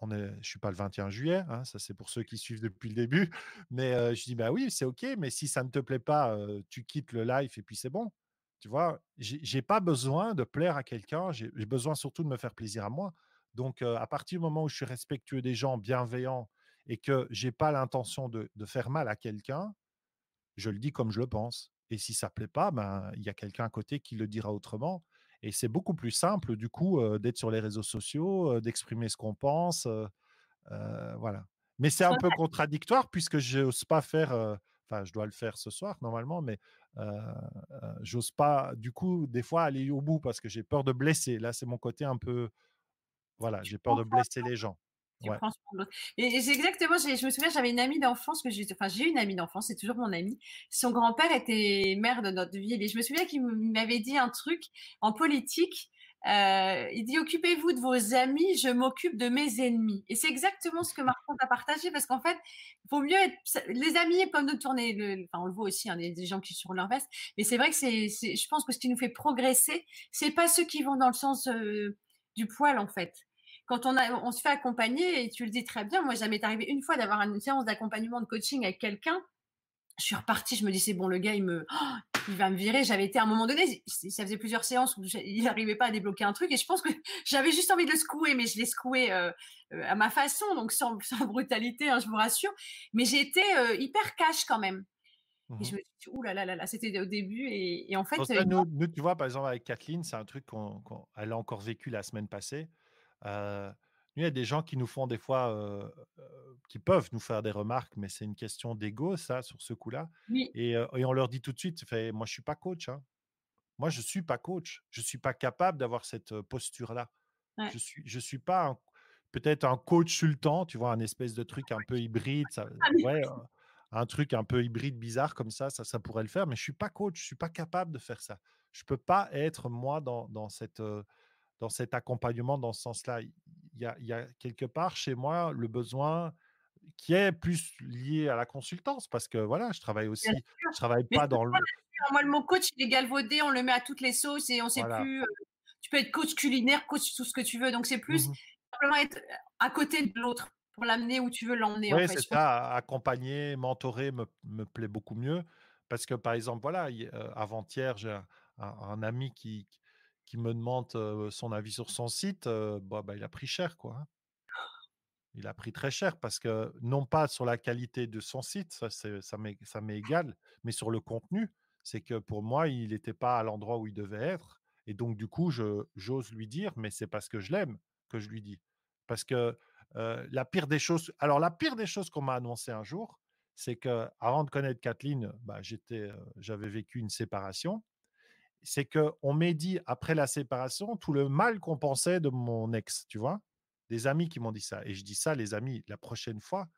On est, je suis pas le 21 juillet, hein, ça c'est pour ceux qui suivent depuis le début. Mais je dis bah oui, c'est ok. Mais si ça ne te plaît pas, tu quittes le live et puis c'est bon. Tu vois, j'ai pas besoin de plaire à quelqu'un. J'ai besoin surtout de me faire plaisir à moi. Donc, à partir du moment où je suis respectueux des gens, bienveillant, et que j'ai pas l'intention de, faire mal à quelqu'un, je le dis comme je le pense. Et si ça plaît pas, ben il y a quelqu'un à côté qui le dira autrement. Et c'est beaucoup plus simple du coup d'être sur les réseaux sociaux, d'exprimer ce qu'on pense, voilà. Mais c'est un peu contradictoire puisque je n'ose pas faire. Enfin, je dois le faire ce soir normalement, mais j'ose pas du coup des fois aller au bout parce que j'ai peur de blesser. Là, c'est mon côté un peu. Voilà, j'ai peur de blesser les gens. Et, c'est exactement, je me souviens, j'avais une amie d'enfance que j'ai, enfin, j'ai une amie d'enfance, c'est toujours mon amie. Son grand-père était maire de notre ville et je me souviens qu'il m'avait dit un truc en politique. Euh, il dit occupez-vous de vos amis, je m'occupe de mes ennemis. Et c'est exactement ce que Marc a partagé parce qu'en fait, il vaut mieux être les amis comme de tourner. Le, enfin, on le voit aussi, hein, il y a des gens qui sur leur veste. Mais c'est vrai que c'est, je pense que ce qui nous fait progresser, c'est pas ceux qui vont dans le sens euh, du poil en fait quand on, a, on se fait accompagner, et tu le dis très bien, moi, jamais arrivé une fois d'avoir une séance d'accompagnement de coaching avec quelqu'un. Je suis repartie, je me dis, c'est bon, le gars, il me, oh, il va me virer. J'avais été à un moment donné, ça faisait plusieurs séances où il n'arrivait pas à débloquer un truc, et je pense que j'avais juste envie de le secouer, mais je l'ai secoué euh, euh, à ma façon, donc sans, brutalité, hein, je vous rassure. Mais j'ai été euh, hyper cash quand même. Et mmh je me suis dit, ouh là là là, là c'était au début. Et, en fait. nous, tu vois, par exemple, avec Kathleen, c'est un truc qu'elle a encore vécu la semaine passée il y a des gens qui nous font des fois, qui peuvent nous faire des remarques, mais c'est une question d'ego, ça, sur ce coup-là. Et, on leur dit tout de suite, fait, moi, je suis pas coach. Hein. Moi, je suis pas coach. Je suis pas capable d'avoir cette posture-là. Je suis, je suis pas peut-être un coach sultan, tu vois, un espèce de truc un peu hybride, ça, ah un truc un peu hybride, bizarre comme ça, ça, ça pourrait le faire, mais je suis pas coach, je suis pas capable de faire ça. Je peux pas être moi dans, dans cette dans cet accompagnement dans ce sens-là. Il y, a, il y a quelque part chez moi le besoin qui est plus lié à la consultance parce que voilà, je travaille aussi, je travaille pas dans le. Moi, le mot coach, il est galvaudé, on le met à toutes les sauces et on sait plus. tu peux être coach culinaire, coach tout ce que tu veux. Donc c'est plus mmh simplement être à côté de l'autre pour l'amener où tu veux l'emmener. Oui, c'est ça. Accompagner, mentorer me, me, plaît beaucoup mieux parce que par exemple, voilà, avant-hier, j'ai un, un, ami qui, qui me demande son avis sur son site, bah, bah, il a pris cher, quoi. Hein. Il a pris très cher parce que non pas sur la qualité de son site, ça, ça m'est égal, mais sur le contenu, c'est que pour moi, il n'était pas à l'endroit où il devait être. Et donc, du coup, j'ose lui dire, mais c'est parce que je l'aime que je lui dis. Parce que la pire des choses, alors la pire des choses qu'on m'a annoncé un jour, c'est que avant de connaître Kathleen, bah, j'avais vécu une séparation c'est qu'on m'ait dit après la séparation tout le mal qu'on pensait de mon ex, tu vois? Des amis qui m'ont dit ça. Et je dis ça, les amis, la prochaine fois,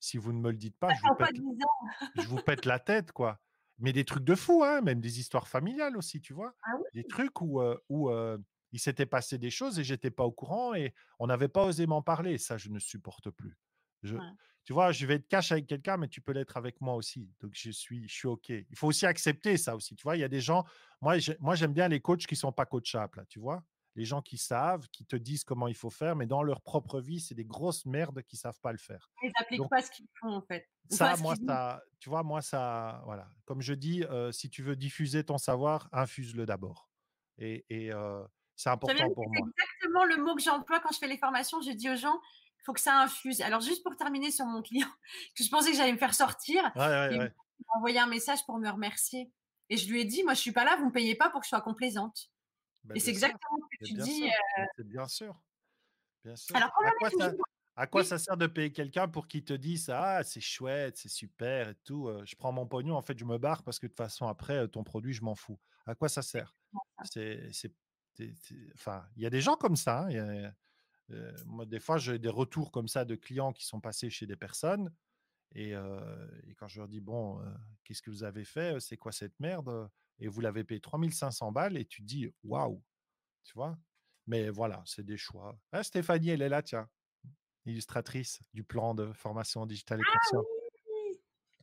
si vous ne me le dites pas, je vous, pète, je vous pète la tête, quoi. Mais des trucs de fou, hein, même des histoires familiales aussi, tu vois? Ah des trucs où, où il s'était passé des choses et j'étais pas au courant et on n'avait pas osé m'en parler. Ça, je ne supporte plus. Je, tu vois, je vais être cash avec quelqu'un, mais tu peux l'être avec moi aussi. Donc, je suis, je suis OK. Il faut aussi accepter ça aussi. Tu vois, il y a des gens, moi, moi j'aime bien les coachs qui sont pas coachables, tu vois? Les gens qui savent, qui te disent comment il faut faire, mais dans leur propre vie, c'est des grosses merdes qui savent pas le faire. Ils n'appliquent pas ce qu'ils font, en fait. Ça, moi, ça, tu vois, moi, ça, voilà. Comme je dis, si tu veux diffuser ton savoir, infuse-le d'abord. Et, et C'est important pour moi. C'est exactement le mot que j'emploie quand je fais les formations. Je dis aux gens, faut que ça infuse. Alors, juste pour terminer sur mon client, que je pensais que j'allais me faire sortir, il m'a envoyé un message pour me remercier. Et je lui ai dit, moi, je suis pas là, vous me payez pas pour que je sois complaisante. Bah, et c'est exactement ce que tu dis. Euh bien sûr. Bien sûr. Alors, à quoi, ça, à quoi ça, sert de payer quelqu'un pour qu'il te dise Ah, c'est chouette, c'est super et tout Je prends mon pognon, en fait, je me barre parce que de toute façon, après, ton produit, je m'en fous. À quoi ça sert? C'est enfin, il y a des gens comme ça. Hein, moi, des fois, j'ai des retours comme ça de clients qui sont passés chez des personnes. Et, quand je leur dis, bon, qu'est-ce que vous avez fait C'est quoi cette merde Et vous l'avez payé 3500 balles et tu te dis, waouh, tu vois? Mais voilà, c'est des choix. Ah, Stéphanie, elle est là, tiens, illustratrice du plan de formation digitale et ah,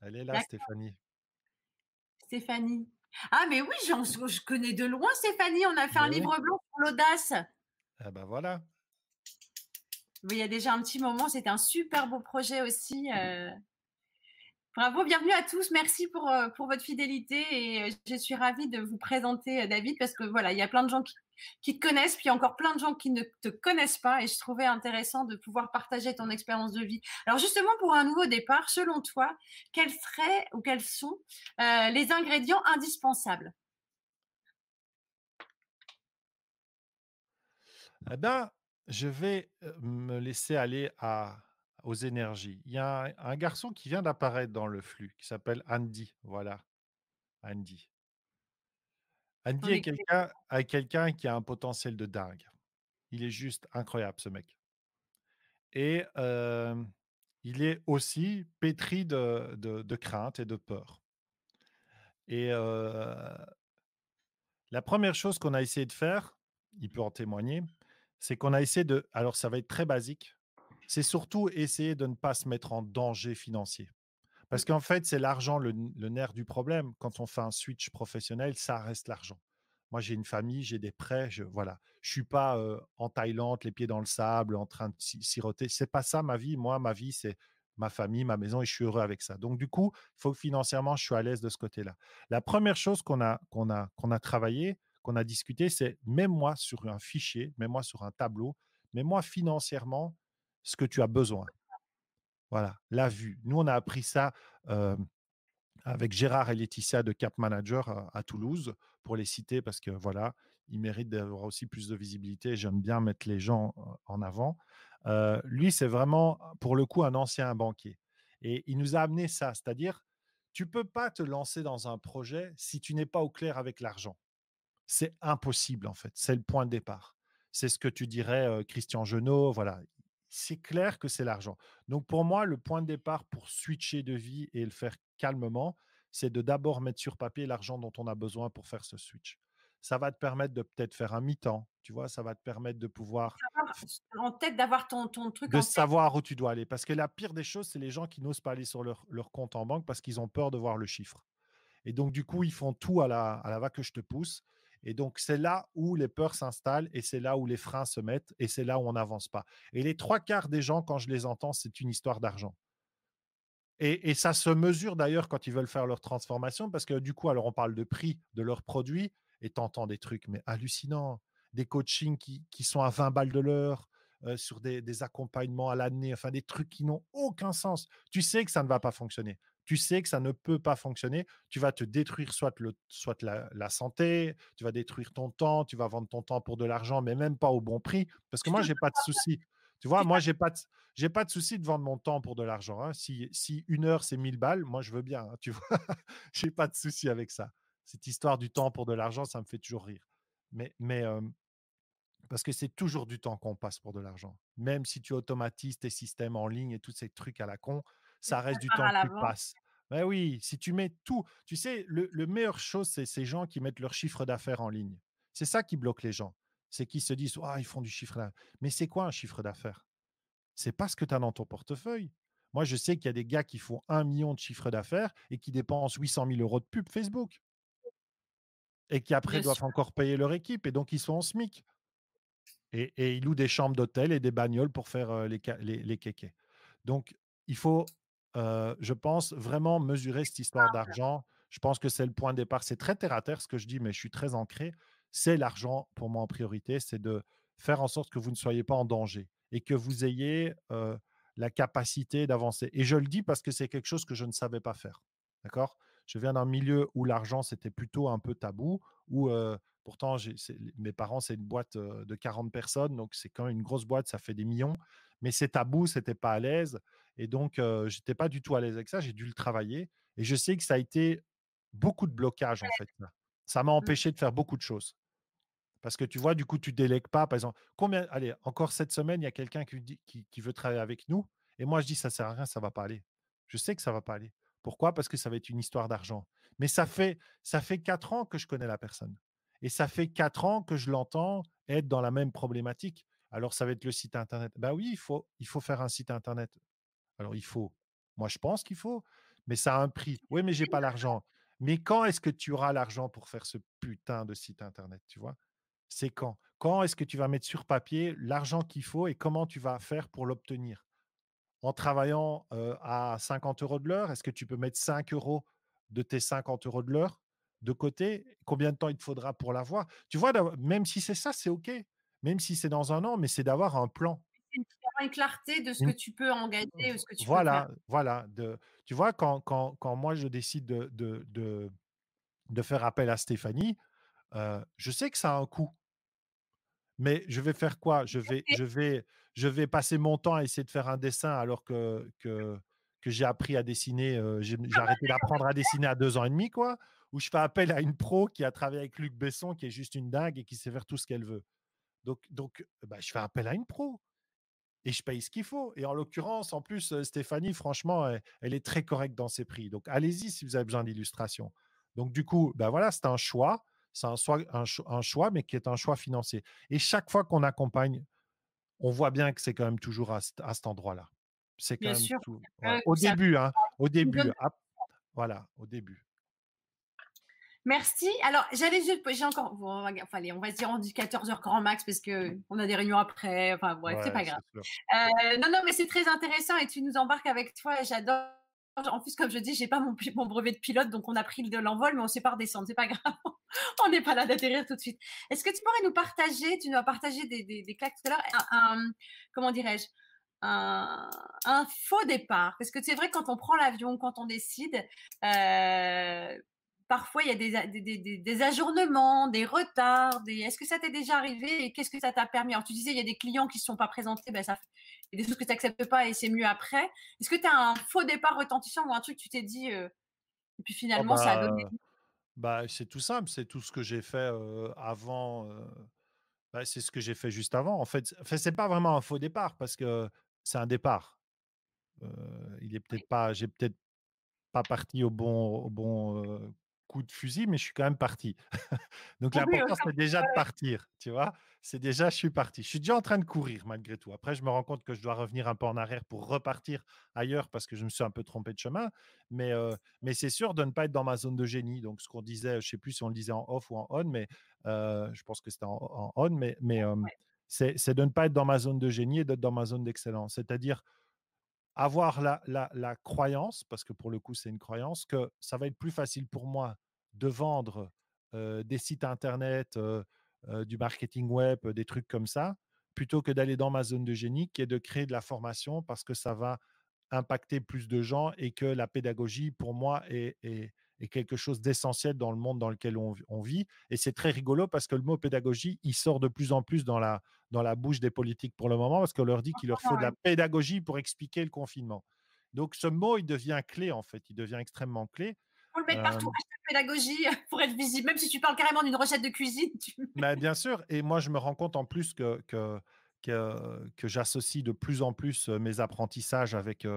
Elle est là, Stéphanie. Stéphanie. Ah, mais oui, je connais de loin Stéphanie. On a fait un livre blanc pour l'audace. Ah, ben voilà. Il y a déjà un petit moment, c'était un super beau projet aussi. Euh. Bravo, bienvenue à tous. Merci pour, euh, votre fidélité et euh, je suis ravie de vous présenter David parce que voilà, il y a plein de gens qui, te connaissent, puis encore plein de gens qui ne te connaissent pas. Et je trouvais intéressant de pouvoir partager ton expérience de vie. Alors justement, pour un nouveau départ, selon toi, quels seraient ou quels sont les ingrédients indispensables? Eh bien, je vais euh, me laisser aller à, aux énergies. Il y a un, un garçon qui vient d'apparaître dans le flux, qui s'appelle Andy. Voilà, Andy. Andy est quelqu'un qui a un potentiel de dingue. Il est juste incroyable, ce mec. Et il est aussi pétri de, de, crainte et de peur. Et la première chose qu'on a essayé de faire, il peut en témoigner, c'est qu'on a essayé de... Alors ça va être très basique, c'est surtout essayer de ne pas se mettre en danger financier. Parce qu'en fait, c'est l'argent le, nerf du problème. Quand on fait un switch professionnel, ça reste l'argent. Moi, j'ai une famille, j'ai des prêts, je voilà. Je suis pas en Thaïlande, les pieds dans le sable, en train de siroter. C'est pas ça ma vie. Moi, ma vie, c'est ma famille, ma maison, et je suis heureux avec ça. Donc, du coup, il faut que financièrement, je suis à l'aise de ce côté-là. La première chose qu'on a, qu'on a, qu'on a travaillé, qu'on a discuté, c'est mets-moi sur un fichier, mets-moi sur un tableau, mets-moi financièrement ce que tu as besoin. Voilà, la vue. Nous, on a appris ça avec Gérard et Laetitia de Cap Manager à, Toulouse, pour les citer, parce que voilà, ils méritent d'avoir aussi plus de visibilité. J'aime bien mettre les gens en avant. lui, c'est vraiment, pour le coup, un ancien banquier. Et il nous a amené ça, c'est-à-dire, tu peux pas te lancer dans un projet si tu n'es pas au clair avec l'argent. C'est impossible, en fait. C'est le point de départ. C'est ce que tu dirais, Christian Genot. Voilà, c'est clair que c'est l'argent. Donc pour moi, le point de départ pour switcher de vie et le faire calmement, c'est de d'abord mettre sur papier l'argent dont on a besoin pour faire ce switch. Ça va te permettre de peut-être faire un mi-temps, tu vois, ça va te permettre de pouvoir... En tête d'avoir ton, ton truc. De savoir où tu dois aller. Parce que la pire des choses, c'est les gens qui n'osent pas aller sur leur, leur compte en banque parce qu'ils ont peur de voir le chiffre. Et donc, du coup, ils font tout à la, à la va que je te pousse. Et donc, c'est là où les peurs s'installent et c'est là où les freins se mettent et c'est là où on n'avance pas. Et les trois quarts des gens, quand je les entends, c'est une histoire d'argent. Et, ça se mesure d'ailleurs quand ils veulent faire leur transformation parce que du coup, alors on parle de prix de leurs produits et tu entends des trucs mais hallucinants, des coachings qui, sont à 20 balles de l'heure, euh, sur des, des, accompagnements à l'année, enfin des trucs qui n'ont aucun sens. Tu sais que ça ne va pas fonctionner tu sais que ça ne peut pas fonctionner, tu vas te détruire soit, le, soit la, santé, tu vas détruire ton temps, tu vas vendre ton temps pour de l'argent, mais même pas au bon prix. Parce que moi, j'ai pas de souci. Tu vois, moi, j'ai pas j'ai pas de souci de vendre mon temps pour de l'argent. Hein. Si, si, une heure, c'est 1000 balles, moi, je veux bien. Hein, tu vois, j'ai pas de souci avec ça. Cette histoire du temps pour de l'argent, ça me fait toujours rire. Mais, mais parce que c'est toujours du temps qu'on passe pour de l'argent. Même si tu automatises tes systèmes en ligne et tous ces trucs à la con, ça reste du temps qui passe. Ben oui, si tu mets tout, tu sais, le, le meilleure chose, c'est ces gens qui mettent leur chiffre d'affaires en ligne. C'est ça qui bloque les gens. C'est qu'ils se disent, ah, ils font du chiffre d'affaires. Mais c'est quoi un chiffre d'affaires? C'est pas ce que tu as dans ton portefeuille. Moi, je sais qu'il y a des gars qui font un million de chiffre d'affaires et qui dépensent 800 000 euros de pub Facebook. Et qui après doivent encore payer leur équipe. Et donc, ils sont en SMIC. Et, et ils louent des chambres d'hôtel et des bagnoles pour faire les, les, les kékés. Donc, il faut je pense, vraiment mesurer cette histoire d'argent. Je pense que c'est le point de départ. C'est très terre à terre ce que je dis, mais je suis très ancré. c'est l'argent pour moi en priorité, c'est de faire en sorte que vous ne soyez pas en danger et que vous ayez la capacité d'avancer. Et je le dis parce que c'est quelque chose que je ne savais pas faire. D'accord? Je viens d'un milieu où l'argent, c'était plutôt un peu tabou, où pourtant, mes parents, c'est une boîte de 40 personnes, donc c'est quand même une grosse boîte, ça fait des millions, mais c'est tabou, c'était pas à l'aise. Et donc, je n'étais pas du tout à l'aise avec ça, j'ai dû le travailler. Et je sais que ça a été beaucoup de blocage, en fait. Ça m'a mmh. empêché de faire beaucoup de choses. Parce que tu vois, du coup, tu délègues pas. Par exemple, combien, allez, encore cette semaine, il y a quelqu'un qui, qui, qui, veut travailler avec nous. Et moi, je dis, ça sert à rien, ça va pas aller. Je sais que ça va pas aller. Pourquoi? Parce que ça va être une histoire d'argent. Mais ça fait, ça fait quatre ans que je connais la personne. Et ça fait quatre ans que je l'entends être dans la même problématique. Alors, ça va être le site Internet. Ben oui, il faut, il faut faire un site Internet. Alors, il faut. Moi, je pense qu'il faut. Mais ça a un prix. Oui, mais j'ai pas l'argent. Mais quand est-ce que tu auras l'argent pour faire ce putain de site Internet, tu vois? C'est quand? Quand est-ce que tu vas mettre sur papier l'argent qu'il faut et comment tu vas faire pour l'obtenir? En travaillant à 50 euros de l'heure, est-ce que tu peux mettre 5 euros de tes 50 euros de l'heure de côté? Combien de temps il te faudra pour l'avoir? Tu vois, même si c'est ça, c'est OK. Même si c'est dans un an, mais c'est d'avoir un plan. Une, clarté de ce que tu peux engager ou ce que tu voilà, peux faire. Voilà, de, tu vois, quand, quand, quand moi je décide de, de, de, de faire appel à Stéphanie, je sais que ça a un coût. Mais je vais faire quoi? Je vais, je, vais, je vais passer mon temps à essayer de faire un dessin alors que, que, que j'ai appris à dessiner. j'ai arrêté d'apprendre à dessiner à deux ans et demi, quoi. Ou je fais appel à une pro qui a travaillé avec Luc Besson, qui est juste une dingue et qui sait faire tout ce qu'elle veut. Donc, donc bah, je fais appel à une pro et je paye ce qu'il faut. Et en l'occurrence, en plus, Stéphanie, franchement, elle, elle, est très correcte dans ses prix. Donc, allez-y si vous avez besoin d'illustration. Donc, du coup, ben voilà, c'est un choix c'est un choix, mais qui est un choix financier. Et chaque fois qu'on accompagne, on voit bien que c'est quand même toujours à, cet endroit-là. C'est quand même tout. Au début, hein, au début. voilà, au début. Merci. Alors, j'allais juste, j'ai encore, enfin, on va se dire en 14 heures grand max parce que on a des réunions après. Enfin, bref, c'est pas grave. Euh, non, non, mais c'est très intéressant et tu nous embarques avec toi. J'adore en plus, comme je dis, j'ai pas mon, mon, brevet de pilote, donc on a pris de l'envol, mais on sait pas redescendre. C'est pas grave. on n'est pas là d'atterrir tout de suite. Est-ce que tu pourrais nous partager, tu nous as partagé des, des, des claques tout à l'heure, un, comment dirais-je, un, un, faux départ? Parce que c'est vrai, quand on prend l'avion, quand on décide, euh, parfois il y a des, des, des, ajournements, des retards. Est-ce que ça t'est déjà arrivé et qu'est-ce que ça t'a permis? Alors tu disais il y a des clients qui ne sont pas présentés, ben ça, il y a des choses que tu n'acceptes pas et c'est mieux après. Est-ce que tu as un faux départ retentissant ou un truc que tu t'es dit euh, et puis oh finalement ça a donné bah, bah, c'est tout simple, c'est tout ce que j'ai fait avant. Bah, c'est ce que j'ai fait juste avant. En fait, enfin, c'est pas vraiment un faux départ parce que c'est un départ. il est peut-être pas, j'ai peut-être pas parti au bon, au bon coup de fusil, mais je suis quand même parti. Donc l'important, c'est déjà de partir, tu vois? C'est déjà, je suis parti. Je suis déjà en train de courir malgré tout. Après, je me rends compte que je dois revenir un peu en arrière pour repartir ailleurs parce que je me suis un peu trompé de chemin. Mais, mais c'est sûr de ne pas être dans ma zone de génie. Donc ce qu'on disait, je ne sais plus si on le disait en off ou en on, mais je pense que c'était en, on, mais, mais c'est de ne pas être dans ma zone de génie et d'être dans ma zone d'excellence. C'est-à-dire avoir la, la, croyance, parce que pour le coup, c'est une croyance, que ça va être plus facile pour moi de vendre des sites internet, du marketing web, des trucs comme ça, plutôt que d'aller dans ma zone de génie, qui est de créer de la formation parce que ça va impacter plus de gens et que la pédagogie, pour moi, est, est quelque chose d'essentiel dans le monde dans lequel on, vit. Et c'est très rigolo parce que le mot pédagogie, il sort de plus en plus dans la, dans la bouche des politiques pour le moment parce qu'on leur dit qu'il leur faut de la pédagogie pour expliquer le confinement. Donc ce mot, il devient clé en fait, il devient extrêmement clé. Faut le mettre partout, pédagogie pour être visible, même si tu parles carrément d'une recette de cuisine. Mais bien sûr, et moi je me rends compte en plus que, que, que, que j'associe de plus en plus mes apprentissages avec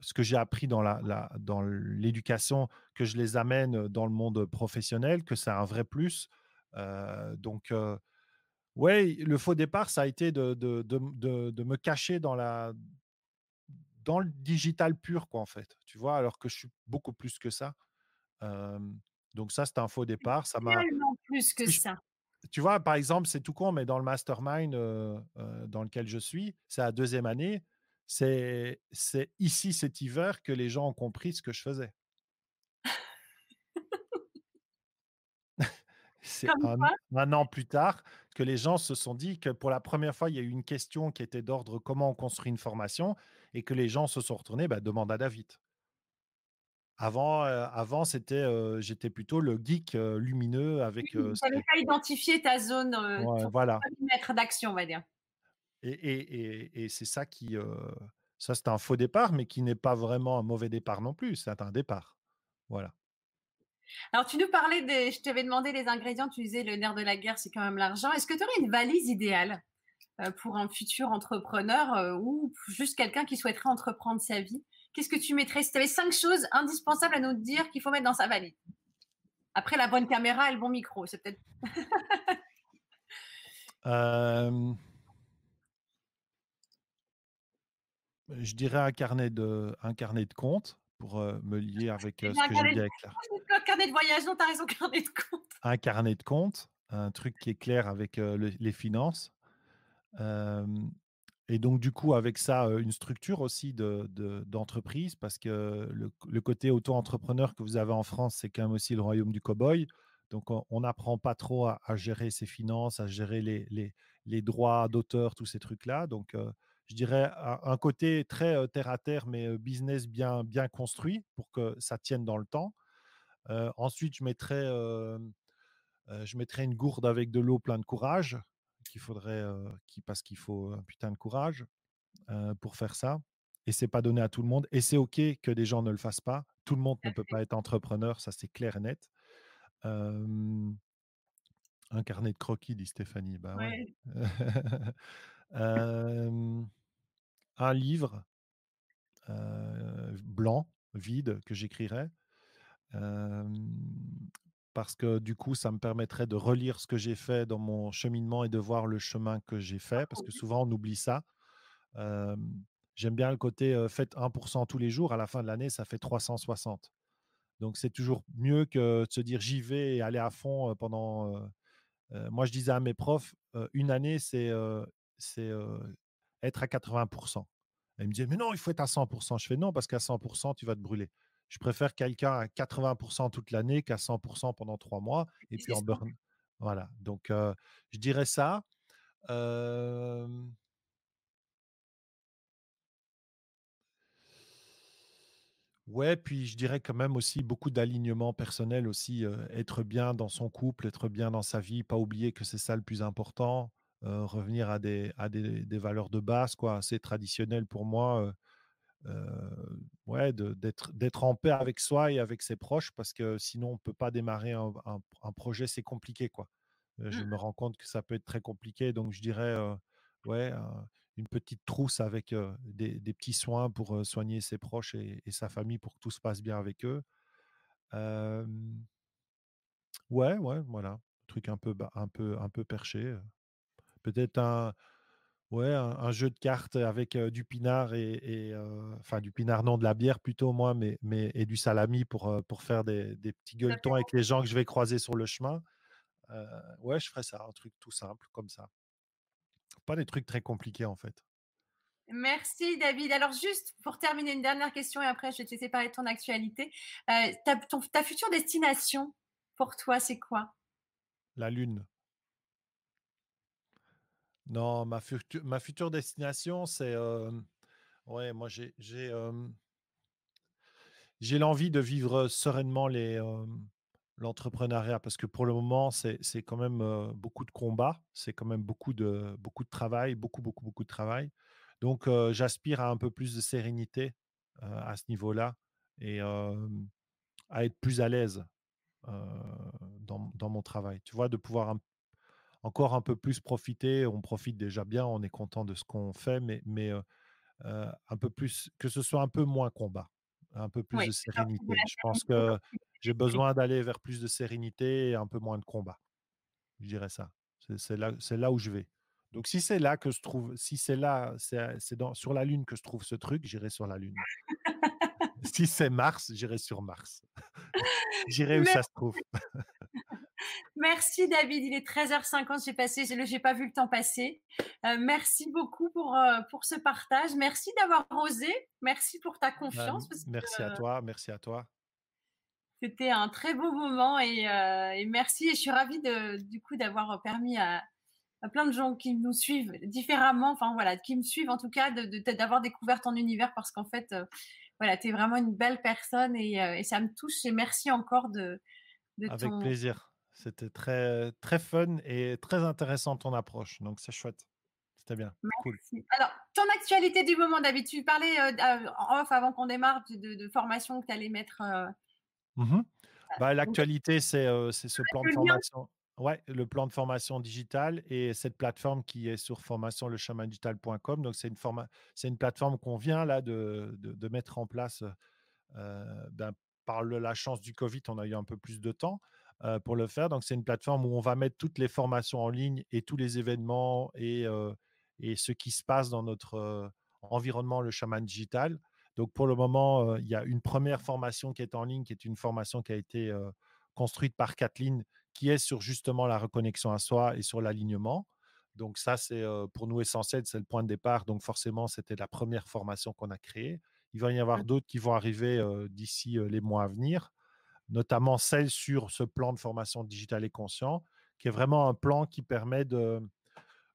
ce que j'ai appris dans, la, dans l'éducation, que je les amène dans le monde professionnel, que c'est un vrai plus. donc, oui, le faux départ, ça a été de, de, de, de, me cacher dans, la, dans le digital pur, quoi, en fait. Tu vois, alors que je suis beaucoup plus que ça. donc, ça, c'était un faux départ. Ça m'a. plus que ça. Tu vois, par exemple, c'est tout con, mais dans le mastermind dans lequel je suis, c'est la deuxième année c'est ici cet hiver que les gens ont compris ce que je faisais. C'est un, an plus tard que les gens se sont dit que pour la première fois, il y a eu une question qui était d'ordre comment on construit une formation et que les gens se sont retournés, bah, demande à David. Avant, avant c'était, j'étais plutôt le geek lumineux avec. tu n'avais pas identifié ta zone, voilà. d'action, on va dire. Et, et, et, c'est ça qui, ça c'est un faux départ, mais qui n'est pas vraiment un mauvais départ non plus. C'est un départ, voilà. Alors, tu nous parlais des. Je t'avais demandé les ingrédients. Tu disais le nerf de la guerre, c'est quand même l'argent. Est-ce que tu aurais une valise idéale euh, pour un futur entrepreneur euh, ou juste quelqu'un qui souhaiterait entreprendre sa vie? Qu'est-ce que tu mettrais? Si tu avais cinq choses indispensables à nous dire qu'il faut mettre dans sa valise. Après, la bonne caméra et le bon micro, c'est peut-être. Euh, je dirais un carnet de, un carnet de compte pour me lier avec ce que j'ai dit avec Un carnet de voyage, non, t'as raison, carnet de compte. Un carnet de compte, un truc qui est clair avec les finances. et donc, du coup, avec ça, une structure aussi d'entreprise, de, parce que le, côté auto-entrepreneur que vous avez en France, c'est quand même aussi le royaume du cow-boy. Donc, on n'apprend pas trop à, gérer ses finances, à gérer les, les, les droits d'auteur, tous ces trucs-là. Donc, je dirais, un, côté très terre à terre, mais business bien, bien construit pour que ça tienne dans le temps. ensuite, je mettrais, je mettrais une gourde avec de l'eau plein de courage, qu'il faudrait, qui, parce qu'il faut un putain de courage pour faire ça. Et c'est pas donné à tout le monde. Et c'est OK que des gens ne le fassent pas. Tout le monde ne peut pas être entrepreneur, ça c'est clair et net. un carnet de croquis, dit Stéphanie. Bah ouais. un livre blanc, vide, que j'écrirais. parce que du coup, ça me permettrait de relire ce que j'ai fait dans mon cheminement et de voir le chemin que j'ai fait, parce que souvent on oublie ça. J'aime bien le côté faites 1% tous les jours, à la fin de l'année, ça fait 360. Donc c'est toujours mieux que de se dire j'y vais et aller à fond pendant. moi, je disais à mes profs, une année, c'est c'est être à 80%. Elle me disait, mais non, il faut être à 100%. Je fais non, parce qu'à 100%, tu vas te brûler. Je préfère quelqu'un à 80% toute l'année qu'à 100% pendant trois mois et puis en burn. Voilà. Donc, je dirais ça. Ouais, puis je dirais quand même aussi beaucoup d'alignement personnel aussi, être bien dans son couple, être bien dans sa vie, pas oublier que c'est ça le plus important. Euh, revenir à des, à des, des, valeurs de base, quoi, assez traditionnelles pour moi. Euh, ouais, d'être, en paix avec soi et avec ses proches, parce que sinon, on ne peut pas démarrer un, un, projet, c'est compliqué, quoi. je mmh. me rends compte que ça peut être très compliqué, donc je dirais, ouais, une petite trousse avec des, des, petits soins pour soigner ses proches et, et, sa famille pour que tout se passe bien avec eux. ouais, ouais, voilà, truc un peu, un peu, un peu perché. Peut-être un, ouais, un, jeu de cartes avec du pinard et, enfin du pinard non de la bière plutôt moi, mais, mais et du salami pour, pour faire des, des petits gueuletons avec les gens que je vais croiser sur le chemin. ouais, je ferais ça, un truc tout simple comme ça. Pas des trucs très compliqués en fait. Merci David. Alors juste pour terminer une dernière question et après je vais te laisser parler de ton actualité. ta, ta future destination pour toi, c'est quoi? La Lune. Non, ma future, ma future destination, c'est. ouais, moi, j'ai, j'ai, j'ai l'envie de vivre sereinement l'entrepreneuriat parce que pour le moment, c'est, c'est quand même beaucoup de combats, c'est quand même beaucoup de, beaucoup de travail, beaucoup, beaucoup, beaucoup de travail. Donc, j'aspire à un peu plus de sérénité à ce niveau-là et à être plus à l'aise dans, dans, mon travail. Tu vois, de pouvoir un, encore un peu plus profiter. On profite déjà bien, on est content de ce qu'on fait, mais, mais un peu plus, que ce soit un peu moins combat, un peu plus de sérénité. Je pense que j'ai besoin d'aller vers plus de sérénité et un peu moins de combat. Je dirais ça. C'est là, là où je vais. Donc si c'est là que je trouve, si c'est là, c'est sur la Lune que je trouve ce truc, j'irai sur la Lune. si c'est Mars, j'irai sur Mars. j'irai où ça se trouve. Merci David, il est 13h50, j'ai passé, j'ai pas vu le temps passer. Euh, merci beaucoup pour, euh, pour ce partage. Merci d'avoir osé. Merci pour ta bah, confiance. merci à toi, merci à toi. C'était un très beau moment et, et, merci. Et je suis ravie de, du coup d'avoir permis à, plein de gens qui nous suivent différemment, enfin voilà, qui me suivent en tout cas, d'avoir de, découvert ton univers parce qu'en fait, voilà, tu es vraiment une belle personne et, et, ça me touche. Et merci encore de, de Avec plaisir. C'était très, très fun et très intéressant ton approche. Donc, c'est chouette. C'était bien. Cool. Alors, ton actualité du moment, David, tu parlais en off avant qu'on démarre de, formation que tu allais mettre. Mmh bah, L'actualité, c'est ce plan de formation. Ouais, le plan de formation digital et cette plateforme qui est sur formationlechemindigital.com. Donc, c'est une, une plateforme qu'on vient là de, de, mettre en place. Ben, par la chance du Covid, on a eu un peu plus de temps pour le faire. Donc, c'est une plateforme où on va mettre toutes les formations en ligne et tous les événements et, et ce qui se passe dans notre environnement, le chaman digital. Donc, pour le moment, il y a une première formation qui est en ligne, qui est une formation qui a été construite par Kathleen qui est sur justement la reconnexion à soi et sur l'alignement. Donc ça, c'est pour nous essentiel, c'est le point de départ. Donc forcément, c'était la première formation qu'on a créée. Il va y avoir mmh. d'autres qui vont arriver d'ici les mois à venir, notamment celle sur ce plan de formation digital et conscient, qui est vraiment un plan qui permet de,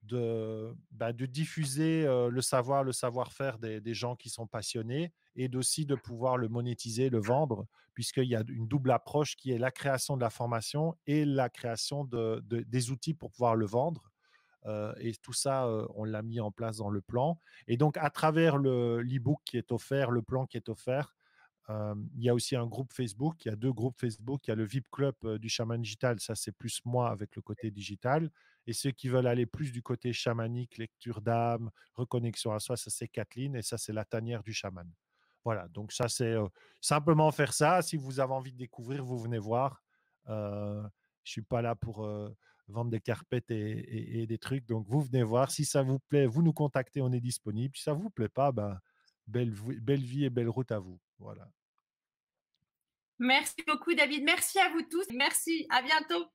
de, bah, diffuser le savoir, le savoir-faire des, des, gens qui sont passionnés et aussi de pouvoir le monétiser, le vendre, puisqu'il y a une double approche qui est la création de la formation et la création de, des outils pour pouvoir le vendre. et tout ça, on l'a mis en place dans le plan. Et donc, à travers l'e-book qui est offert, le plan qui est offert, il y a aussi un groupe Facebook. Il y a deux groupes Facebook. Il y a le VIP Club du chaman digital. Ça, c'est plus moi avec le côté digital. Et ceux qui veulent aller plus du côté chamanique, lecture d'âme, reconnexion à soi, ça, c'est Kathleen. Et ça, c'est la tanière du chaman. Voilà. Donc, ça, c'est simplement faire ça. Si vous avez envie de découvrir, vous venez voir. je ne suis pas là pour vendre des carpettes et, des trucs. Donc, vous venez voir. Si ça vous plaît, vous nous contactez. On est disponible. Si ça ne vous plaît pas, ben, belle, belle vie et belle route à vous. Voilà. Merci beaucoup, David. Merci à vous tous. Merci. À bientôt.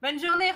Bonne journée.